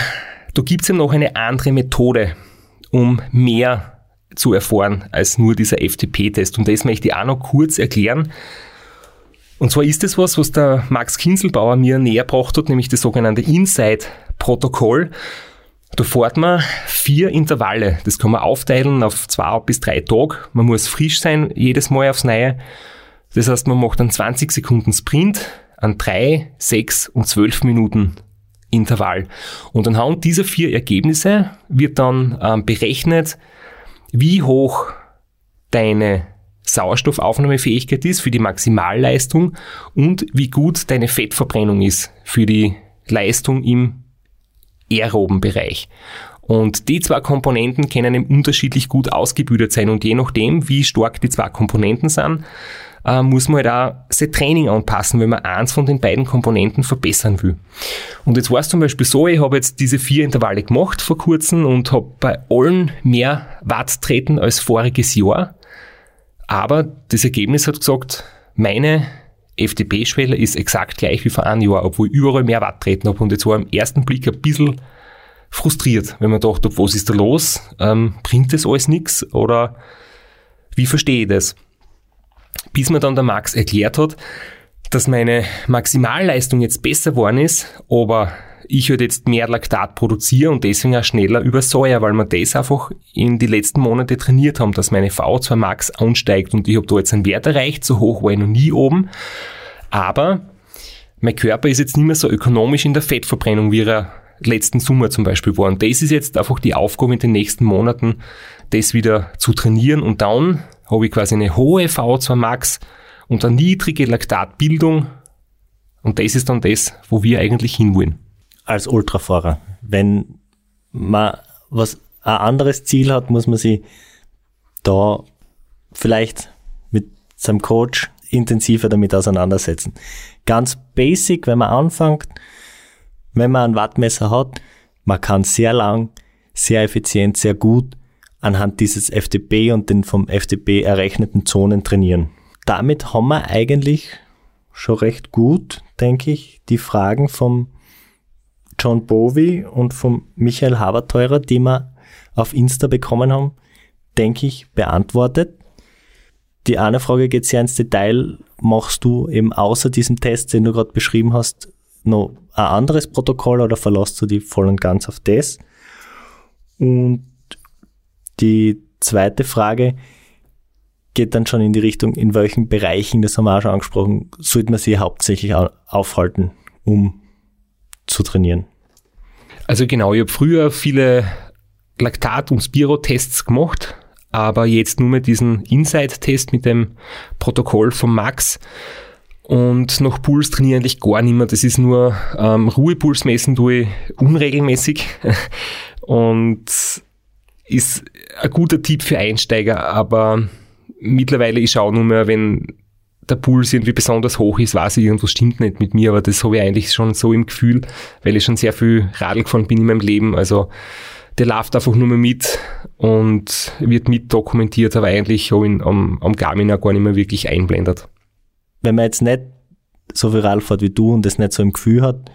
da gibt es ja noch eine andere Methode, um mehr zu erfahren als nur dieser FTP-Test. Und das möchte ich auch noch kurz erklären. Und zwar ist es was, was der Max Kinselbauer mir näher gebracht hat, nämlich das sogenannte Inside-Protokoll. Da fährt man vier Intervalle. Das kann man aufteilen auf zwei bis drei Tage. Man muss frisch sein, jedes Mal aufs Neue. Das heißt, man macht einen 20 Sekunden Sprint, an drei, sechs und zwölf Minuten Intervall. Und anhand dieser vier Ergebnisse wird dann ähm, berechnet, wie hoch deine Sauerstoffaufnahmefähigkeit ist für die Maximalleistung und wie gut deine Fettverbrennung ist für die Leistung im aeroben Bereich. Und die zwei Komponenten können unterschiedlich gut ausgebildet sein und je nachdem, wie stark die zwei Komponenten sind, äh, muss man halt auch sein Training anpassen, wenn man eins von den beiden Komponenten verbessern will. Und jetzt war es zum Beispiel so, ich habe jetzt diese vier Intervalle gemacht vor kurzem und habe bei allen mehr Watt treten als voriges Jahr. Aber das Ergebnis hat gesagt, meine FDP-Schwelle ist exakt gleich wie vor einem Jahr, obwohl ich überall mehr Watt treten habe. Und jetzt war im ersten Blick ein bisschen frustriert, wenn man dachte, was ist da los? Ähm, bringt das alles nichts? Oder wie verstehe ich das? bis mir dann der Max erklärt hat, dass meine Maximalleistung jetzt besser geworden ist, aber ich halt jetzt mehr Laktat produziere und deswegen auch schneller übersäuer, weil wir das einfach in die letzten Monate trainiert haben, dass meine VO2 Max ansteigt und ich habe da jetzt einen Wert erreicht, so hoch war ich noch nie oben, aber mein Körper ist jetzt nicht mehr so ökonomisch in der Fettverbrennung, wie er letzten Sommer zum Beispiel war. Und das ist jetzt einfach die Aufgabe in den nächsten Monaten, das wieder zu trainieren und dann habe ich quasi eine hohe VO2 Max und eine niedrige Laktatbildung. Und das ist dann das, wo wir eigentlich hinwollen.
Als Ultrafahrer, wenn man was ein anderes Ziel hat, muss man sich da vielleicht mit seinem Coach intensiver damit auseinandersetzen. Ganz basic, wenn man anfängt, wenn man ein Wattmesser hat, man kann sehr lang, sehr effizient, sehr gut anhand dieses FDP und den vom FDP errechneten Zonen trainieren. Damit haben wir eigentlich schon recht gut, denke ich, die Fragen vom John Bowie und vom Michael Haberteurer, die wir auf Insta bekommen haben, denke ich, beantwortet. Die eine Frage geht sehr ins Detail. Machst du eben außer diesem Test, den du gerade beschrieben hast, noch ein anderes Protokoll oder verlässt du die voll und ganz auf das? Und die zweite Frage geht dann schon in die Richtung, in welchen Bereichen, das haben wir auch schon angesprochen, sollte man sie hauptsächlich aufhalten, um zu trainieren?
Also genau, ich habe früher viele Laktat- und Spiro-Tests gemacht, aber jetzt nur mit diesen Inside-Test mit dem Protokoll von Max. Und nach Puls trainiere ich eigentlich gar nicht mehr. Das ist nur ähm, Ruhepuls messen tue ich unregelmäßig. <laughs> und ist ein guter Tipp für Einsteiger, aber mittlerweile ich schaue nur mehr, wenn der Puls irgendwie besonders hoch ist, weiß ich, irgendwas stimmt nicht mit mir, aber das habe ich eigentlich schon so im Gefühl, weil ich schon sehr viel Radl gefahren bin in meinem Leben. Also der läuft einfach nur mehr mit und wird mit dokumentiert, aber eigentlich habe ich am, am Garmin auch gar nicht mehr wirklich einblendet.
wenn man jetzt nicht so viral fährt wie du und das nicht so im Gefühl hat,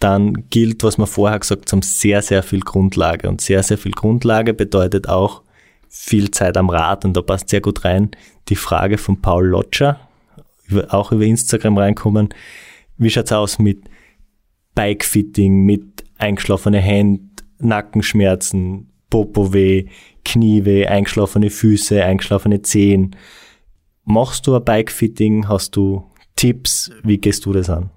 dann gilt, was wir vorher gesagt haben, sehr, sehr viel Grundlage. Und sehr, sehr viel Grundlage bedeutet auch viel Zeit am Rad und da passt sehr gut rein die Frage von Paul Lotscher, auch über Instagram reinkommen. Wie schaut's aus mit Bikefitting, mit eingeschlafene Hände, Nackenschmerzen, Popoweh, Knieweh, eingeschlafene Füße, eingeschlafene Zehen? Machst du ein Bikefitting? Hast du Tipps? Wie gehst du das an?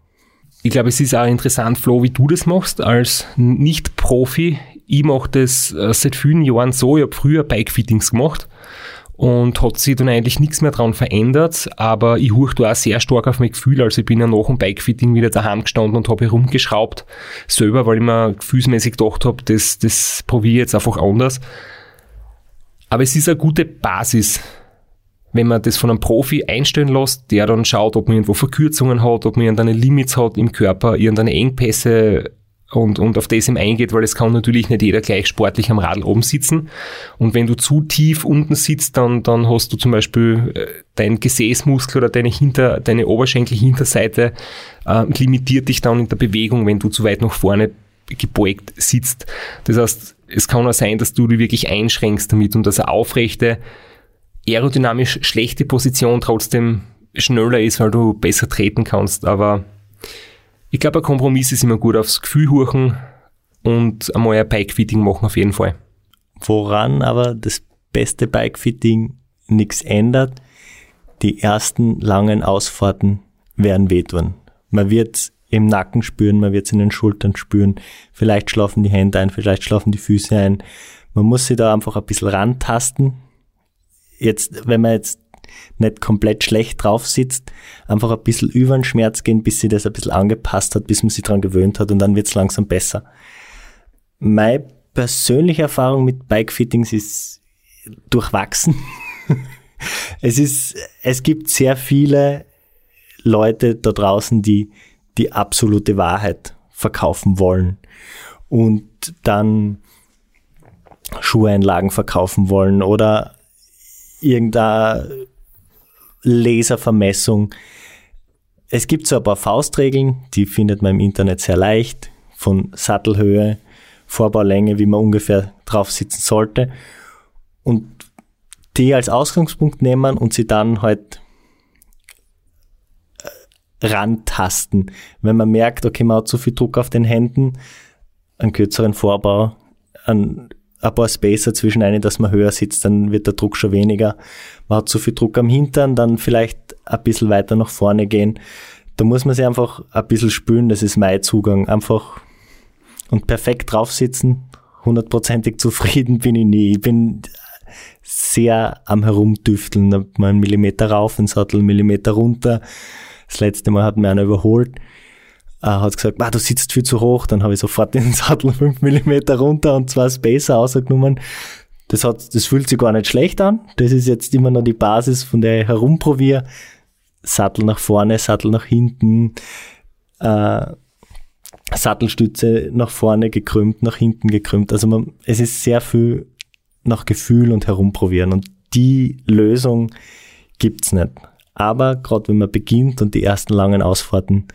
Ich glaube, es ist auch interessant, Flo, wie du das machst als Nicht-Profi. Ich mache das äh, seit vielen Jahren so. Ich habe früher Bikefittings gemacht und hat sich dann eigentlich nichts mehr dran verändert, aber ich huch da auch sehr stark auf mein Gefühl, also ich bin ja nach dem Bikefitting wieder daheim gestanden und habe herumgeschraubt selber, weil ich mir gefühlsmäßig gedacht habe, das, das probiere ich jetzt einfach anders. Aber es ist eine gute Basis, wenn man das von einem Profi einstellen lässt, der dann schaut, ob man irgendwo Verkürzungen hat, ob man irgendeine Limits hat im Körper, irgendeine Engpässe und, und auf das ihm eingeht, weil es kann natürlich nicht jeder gleich sportlich am Radl oben sitzen. Und wenn du zu tief unten sitzt, dann, dann hast du zum Beispiel äh, dein Gesäßmuskel oder deine Hinter, deine Oberschenkel-Hinterseite äh, limitiert dich dann in der Bewegung, wenn du zu weit nach vorne gebeugt sitzt. Das heißt, es kann auch sein, dass du dich wirklich einschränkst damit und dass eine aufrechte, aerodynamisch schlechte Position trotzdem schneller ist, weil du besser treten kannst. Aber ich glaube, ein Kompromiss ist immer gut aufs Gefühl huchen und einmal ein Bikefitting machen auf jeden Fall.
Woran aber das beste Bikefitting nichts ändert, die ersten langen Ausfahrten werden wehtun. Man wird im Nacken spüren, man wird es in den Schultern spüren, vielleicht schlafen die Hände ein, vielleicht schlafen die Füße ein. Man muss sich da einfach ein bisschen rantasten. Jetzt, wenn man jetzt nicht komplett schlecht drauf sitzt, einfach ein bisschen über den Schmerz gehen, bis sie das ein bisschen angepasst hat, bis man sich dran gewöhnt hat und dann wird es langsam besser. Meine persönliche Erfahrung mit Bikefittings ist durchwachsen. <laughs> es ist, es gibt sehr viele Leute da draußen, die die absolute Wahrheit verkaufen wollen und dann Schuheinlagen verkaufen wollen oder irgendeine Laservermessung. Es gibt so ein paar Faustregeln, die findet man im Internet sehr leicht, von Sattelhöhe, Vorbaulänge, wie man ungefähr drauf sitzen sollte. Und die als Ausgangspunkt nehmen und sie dann halt äh, rantasten. Wenn man merkt, okay, man hat zu viel Druck auf den Händen, einen kürzeren Vorbau, einen ein paar Spacer zwischen einen, dass man höher sitzt, dann wird der Druck schon weniger. Man hat zu viel Druck am Hintern, dann vielleicht ein bisschen weiter nach vorne gehen. Da muss man sich einfach ein bisschen spülen, das ist mein Zugang. Einfach und perfekt drauf sitzen, hundertprozentig zufrieden bin ich nie. Ich bin sehr am Herumdüfteln, mal einen Millimeter rauf, einen Sattel, einen Millimeter runter. Das letzte Mal hat mir einer überholt äh, hat gesagt, du sitzt viel zu hoch. Dann habe ich sofort den <laughs> Sattel 5 mm runter und zwei Spacer rausgenommen. Das, hat, das fühlt sich gar nicht schlecht an. Das ist jetzt immer noch die Basis, von der ich herumprobiere. Sattel nach vorne, Sattel nach hinten, äh, Sattelstütze nach vorne gekrümmt, nach hinten gekrümmt. Also man, es ist sehr viel nach Gefühl und herumprobieren. Und die Lösung gibt's nicht. Aber gerade wenn man beginnt und die ersten langen Ausfahrten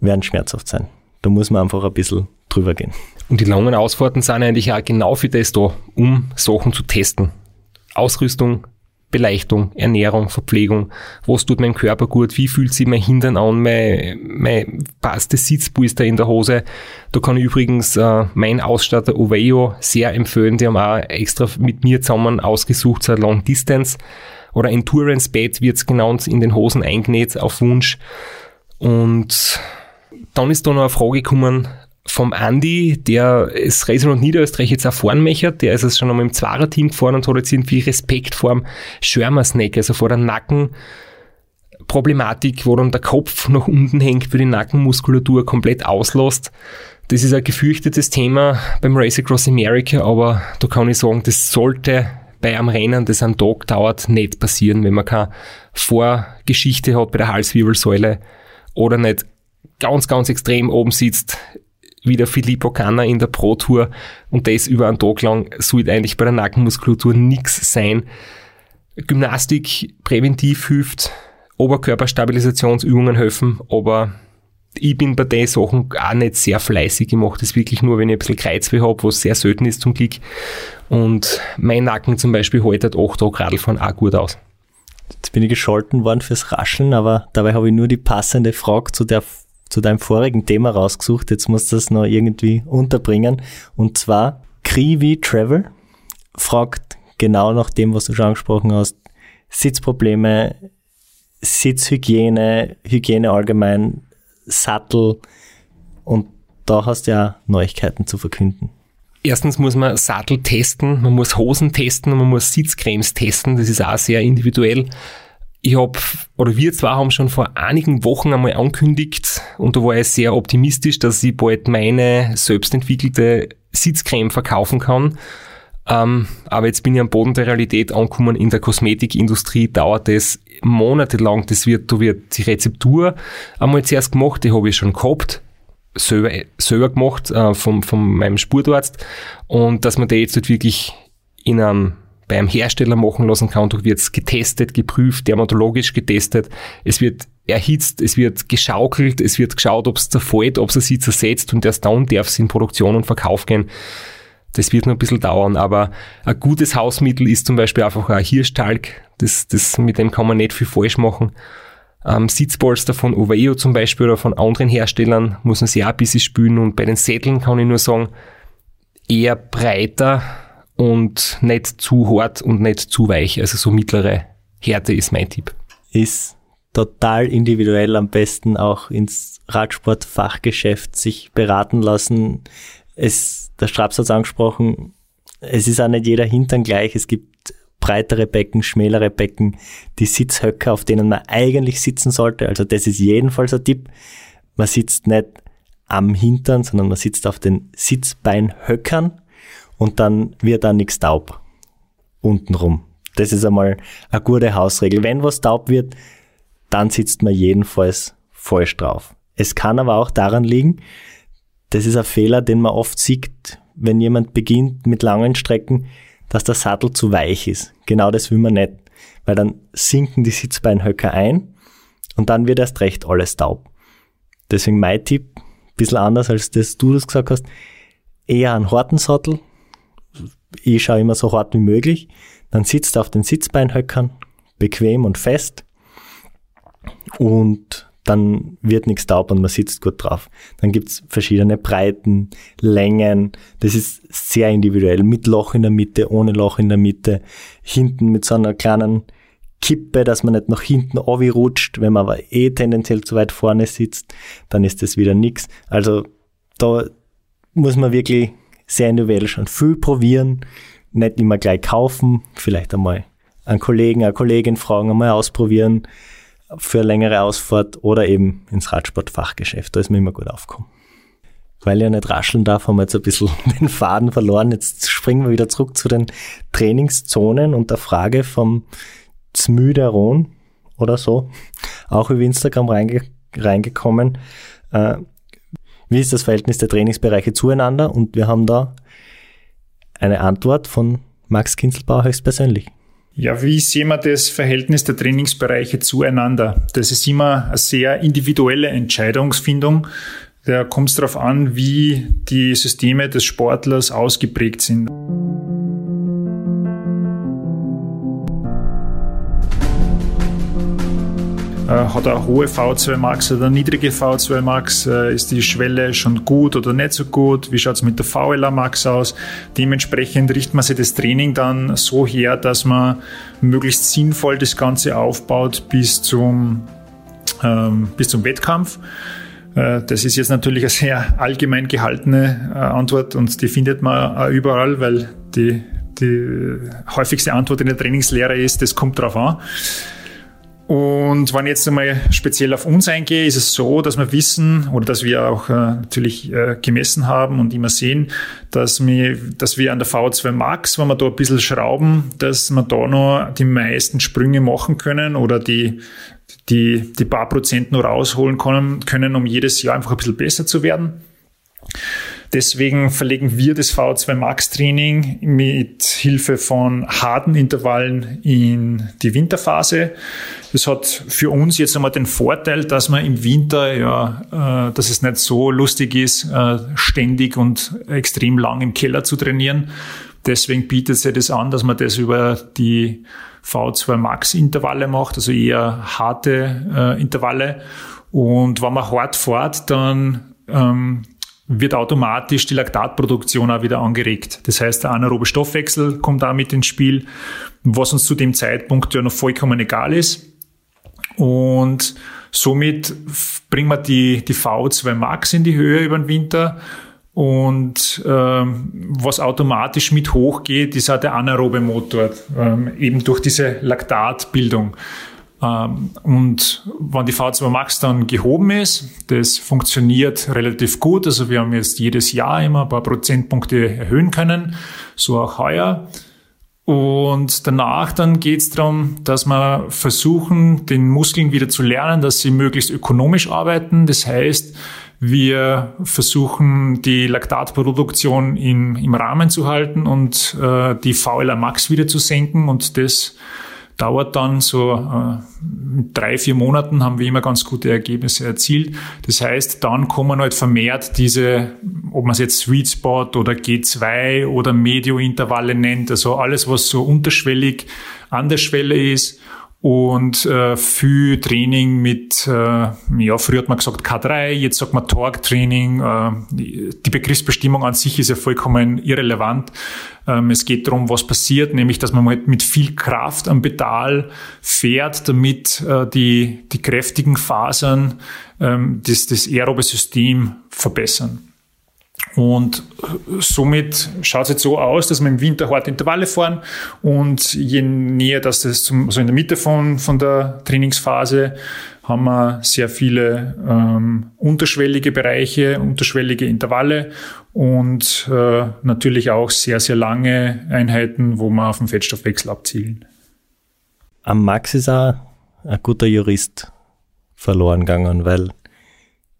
werden schmerzhaft sein. Da muss man einfach ein bisschen drüber gehen.
Und die langen Ausfahrten sind eigentlich auch genau für das da, um Sachen zu testen. Ausrüstung, Beleuchtung, Ernährung, Verpflegung, was tut meinem Körper gut, wie fühlt sich mein Hintern an, mein, mein das Sitzpolster in der Hose. Da kann ich übrigens äh, mein Ausstatter Oveo sehr empfehlen, die haben auch extra mit mir zusammen ausgesucht, so Long Distance oder Endurance Bed wird es genannt, in den Hosen eingenäht auf Wunsch. Und dann ist da noch eine Frage gekommen vom Andi, der das Racerland Niederösterreich jetzt auch fahren möchte. Der ist es schon einmal im Zwarer-Team gefahren und hat jetzt irgendwie Respekt vor dem Schwärmersnack, also vor der Nackenproblematik, wo dann der Kopf nach unten hängt für die Nackenmuskulatur komplett auslässt. Das ist ein gefürchtetes Thema beim Race Across America, aber da kann ich sagen, das sollte bei einem Rennen, das einen Tag dauert, nicht passieren, wenn man keine Vorgeschichte hat bei der Halswirbelsäule oder nicht ganz, ganz extrem oben sitzt, wie der Filippo Canna in der Pro Tour und das über einen Tag lang, sollte eigentlich bei der Nackenmuskulatur nichts sein. Gymnastik präventiv hilft Oberkörperstabilisationsübungen helfen, aber ich bin bei den Sachen auch nicht sehr fleißig. Ich mache das wirklich nur, wenn ich ein bisschen Kreuzweh habe, was sehr selten ist zum Glück. Und mein Nacken zum Beispiel haltet 8 Tage Radlfahren auch gut aus.
Jetzt bin ich gescholten worden fürs Rascheln, aber dabei habe ich nur die passende Frage zu, der, zu deinem vorigen Thema rausgesucht. Jetzt muss das noch irgendwie unterbringen. Und zwar, Krivi Travel fragt genau nach dem, was du schon angesprochen hast. Sitzprobleme, Sitzhygiene, Hygiene allgemein, Sattel und da hast du ja Neuigkeiten zu verkünden.
Erstens muss man Sattel testen, man muss Hosen testen, man muss Sitzcremes testen, das ist auch sehr individuell. Ich habe, oder wir zwei haben schon vor einigen Wochen einmal angekündigt und da war ich sehr optimistisch, dass ich bald meine selbstentwickelte Sitzcreme verkaufen kann. Ähm, aber jetzt bin ich am Boden der Realität angekommen. In der Kosmetikindustrie dauert es monatelang. Das wird, da wird die Rezeptur einmal zuerst gemacht, die habe ich schon gehabt selber, selber gemacht äh, vom, von meinem Sportarzt und dass man die jetzt halt wirklich in einem, bei einem Hersteller machen lassen kann. Da wird es getestet, geprüft, dermatologisch getestet. Es wird erhitzt, es wird geschaukelt, es wird geschaut, ob es zerfällt, ob es sich zersetzt und erst dann darf es in Produktion und Verkauf gehen. Das wird noch ein bisschen dauern, aber ein gutes Hausmittel ist zum Beispiel einfach ein Hirschtalg. Das, das, mit dem kann man nicht viel falsch machen ähm, Sitzpolster von Oveo zum Beispiel oder von anderen Herstellern muss man sich auch ein bisschen spülen und bei den Sätteln kann ich nur sagen, eher breiter und nicht zu hart und nicht zu weich. Also so mittlere Härte ist mein Tipp.
Ist total individuell am besten auch ins Radsportfachgeschäft sich beraten lassen. Es, der Straps hat angesprochen, es ist auch nicht jeder Hintern gleich. Es gibt breitere Becken, schmälere Becken, die Sitzhöcker, auf denen man eigentlich sitzen sollte. Also das ist jedenfalls ein Tipp. Man sitzt nicht am Hintern, sondern man sitzt auf den Sitzbeinhöckern und dann wird da nichts taub untenrum. Das ist einmal eine gute Hausregel. Wenn was taub wird, dann sitzt man jedenfalls falsch drauf. Es kann aber auch daran liegen, das ist ein Fehler, den man oft sieht, wenn jemand beginnt mit langen Strecken, dass der Sattel zu weich ist. Genau das will man nicht, weil dann sinken die Sitzbeinhöcker ein und dann wird erst recht alles taub. Deswegen mein Tipp, ein bisschen anders als das du das gesagt hast, eher einen harten Sattel. Ich schaue immer so hart wie möglich. Dann sitzt auf den Sitzbeinhöckern, bequem und fest. Und dann wird nichts taub und man sitzt gut drauf. Dann gibt's verschiedene Breiten, Längen. Das ist sehr individuell. Mit Loch in der Mitte, ohne Loch in der Mitte. Hinten mit so einer kleinen Kippe, dass man nicht nach hinten rutscht. Wenn man aber eh tendenziell zu weit vorne sitzt, dann ist das wieder nix. Also da muss man wirklich sehr individuell schon viel probieren. Nicht immer gleich kaufen. Vielleicht einmal einen Kollegen, eine Kollegin fragen, einmal ausprobieren für eine längere Ausfahrt oder eben ins Radsportfachgeschäft. Da ist mir immer gut aufgekommen. Weil ich ja nicht rascheln darf, haben wir jetzt ein bisschen <laughs> den Faden verloren. Jetzt springen wir wieder zurück zu den Trainingszonen und der Frage vom Zmüderon oder so, auch über Instagram reinge reingekommen. Äh, wie ist das Verhältnis der Trainingsbereiche zueinander? Und wir haben da eine Antwort von Max Kinzelbauer höchstpersönlich.
Ja, wie sehen wir das Verhältnis der Trainingsbereiche zueinander? Das ist immer eine sehr individuelle Entscheidungsfindung. Da kommt es darauf an, wie die Systeme des Sportlers ausgeprägt sind. Hat er hohe V2 Max oder niedrige V2 Max? Äh, ist die Schwelle schon gut oder nicht so gut? Wie schaut es mit der VLA Max aus? Dementsprechend richtet man sich das Training dann so her, dass man möglichst sinnvoll das Ganze aufbaut bis zum, ähm, bis zum Wettkampf. Äh, das ist jetzt natürlich eine sehr allgemein gehaltene Antwort und die findet man auch überall, weil die, die häufigste Antwort in der Trainingslehre ist, das kommt drauf an. Und wenn ich jetzt einmal speziell auf uns eingehe, ist es so, dass wir wissen oder dass wir auch äh, natürlich äh, gemessen haben und immer sehen, dass wir, dass wir an der V2 Max, wenn wir da ein bisschen schrauben, dass wir da noch die meisten Sprünge machen können oder die, die, die paar Prozent nur rausholen können, können, um jedes Jahr einfach ein bisschen besser zu werden. Deswegen verlegen wir das V2 Max Training mit Hilfe von harten Intervallen in die Winterphase. Das hat für uns jetzt einmal den Vorteil, dass man im Winter, ja, äh, dass es nicht so lustig ist, äh, ständig und extrem lang im Keller zu trainieren. Deswegen bietet sich das an, dass man das über die V2 Max Intervalle macht, also eher harte äh, Intervalle. Und wenn man hart fährt, dann ähm, wird automatisch die Laktatproduktion auch wieder angeregt. Das heißt, der anaerobe Stoffwechsel kommt da mit ins Spiel, was uns zu dem Zeitpunkt ja noch vollkommen egal ist. Und somit bringen wir die, die V2 Max in die Höhe über den Winter. Und ähm, was automatisch mit hochgeht, ist auch der anaerobe Motor, ähm, eben durch diese Laktatbildung. Ähm, und wenn die V2 Max dann gehoben ist, das funktioniert relativ gut. Also wir haben jetzt jedes Jahr immer ein paar Prozentpunkte erhöhen können, so auch heuer. Und danach dann geht es darum, dass wir versuchen, den Muskeln wieder zu lernen, dass sie möglichst ökonomisch arbeiten. Das heißt, wir versuchen, die Laktatproduktion im, im Rahmen zu halten und äh, die VLA Max wieder zu senken und das dauert dann so äh, drei, vier Monaten haben wir immer ganz gute Ergebnisse erzielt. Das heißt, dann kommen halt vermehrt diese, ob man es jetzt Sweet Spot oder G2 oder Medio-Intervalle nennt, also alles, was so unterschwellig an der Schwelle ist und äh, viel Training mit, äh, ja, früher hat man gesagt K3, jetzt sagt man Torque-Training. Äh, die Begriffsbestimmung an sich ist ja vollkommen irrelevant. Ähm, es geht darum, was passiert, nämlich, dass man mit viel Kraft am Pedal fährt, damit äh, die, die kräftigen Fasern ähm, das, das aerobe System verbessern. Und somit schaut es jetzt so aus, dass wir im Winter harte Intervalle fahren und je näher dass das zum, so in der Mitte von, von der Trainingsphase haben wir sehr viele ähm, unterschwellige Bereiche, unterschwellige Intervalle und äh, natürlich auch sehr, sehr lange Einheiten, wo wir auf den Fettstoffwechsel abzielen.
Am Max ist auch ein guter Jurist verloren gegangen, weil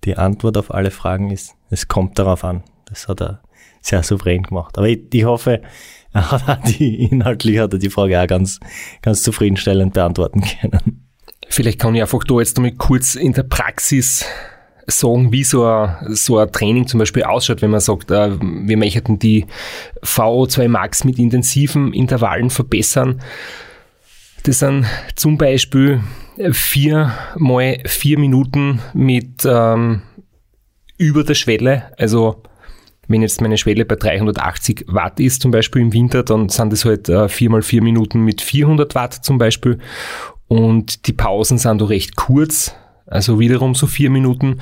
die Antwort auf alle Fragen ist, es kommt darauf an. Das hat er sehr souverän gemacht. Aber ich, ich hoffe, er hat auch die, inhaltlich hat er die Frage auch ganz, ganz zufriedenstellend beantworten können.
Vielleicht kann ich einfach da jetzt damit kurz in der Praxis sagen, wie so ein, so ein Training zum Beispiel ausschaut, wenn man sagt, äh, wir möchten die VO2 Max mit intensiven Intervallen verbessern. Das sind zum Beispiel vier mal vier Minuten mit ähm, über der Schwelle, also wenn jetzt meine Schwelle bei 380 Watt ist, zum Beispiel im Winter, dann sind das halt äh, 4 mal 4 Minuten mit 400 Watt zum Beispiel. Und die Pausen sind da recht kurz, also wiederum so 4 Minuten.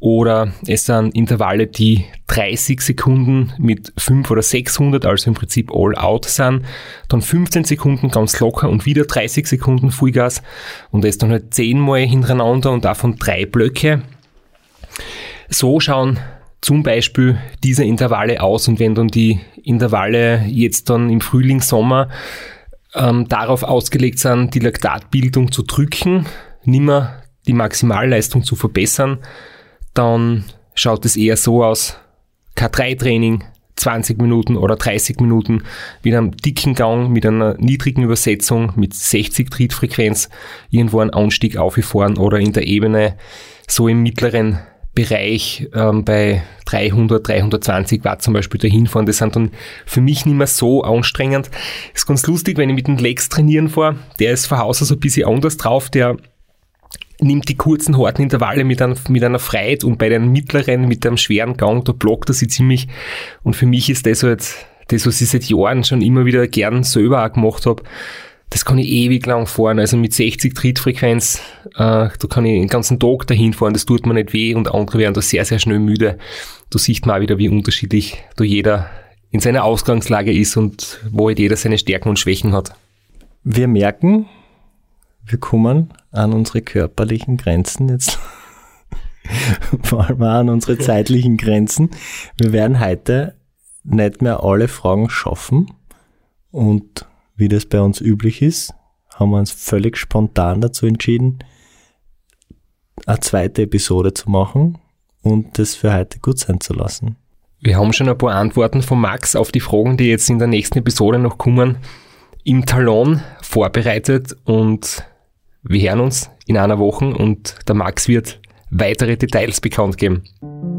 Oder es sind Intervalle, die 30 Sekunden mit 5 oder 600, also im Prinzip all out sind. Dann 15 Sekunden ganz locker und wieder 30 Sekunden Vollgas. Und das dann halt 10 Mal hintereinander und davon drei Blöcke. So schauen zum Beispiel diese Intervalle aus und wenn dann die Intervalle jetzt dann im Frühling, Sommer ähm, darauf ausgelegt sind, die Laktatbildung zu drücken, nimmer die Maximalleistung zu verbessern, dann schaut es eher so aus, K3-Training, 20 Minuten oder 30 Minuten mit einem dicken Gang, mit einer niedrigen Übersetzung, mit 60 Trittfrequenz irgendwo einen Anstieg aufgefahren oder in der Ebene so im mittleren Bereich ähm, bei 300, 320 Watt zum Beispiel dahin fahren. Das sind dann für mich nicht mehr so anstrengend. Ist ganz lustig, wenn ich mit dem Lex trainieren fahre. Der ist von Haus aus ein bisschen anders drauf. Der nimmt die kurzen, harten Intervalle mit, ein, mit einer Freiheit und bei den mittleren, mit einem schweren Gang, da blockt er sie ziemlich. Und für mich ist das halt das, was ich seit Jahren schon immer wieder gern selber auch gemacht habe das kann ich ewig lang fahren. Also mit 60 Trittfrequenz, äh, da kann ich den ganzen Tag dahin fahren, das tut mir nicht weh und andere werden da sehr, sehr schnell müde. Da sieht man auch wieder, wie unterschiedlich da jeder in seiner Ausgangslage ist und wo halt jeder seine Stärken und Schwächen hat.
Wir merken, wir kommen an unsere körperlichen Grenzen jetzt. <laughs> Vor allem an unsere zeitlichen Grenzen. Wir werden heute nicht mehr alle Fragen schaffen und wie das bei uns üblich ist, haben wir uns völlig spontan dazu entschieden, eine zweite Episode zu machen und das für heute gut sein zu lassen.
Wir haben schon ein paar Antworten von Max auf die Fragen, die jetzt in der nächsten Episode noch kommen, im Talon vorbereitet und wir hören uns in einer Woche und der Max wird weitere Details bekannt geben.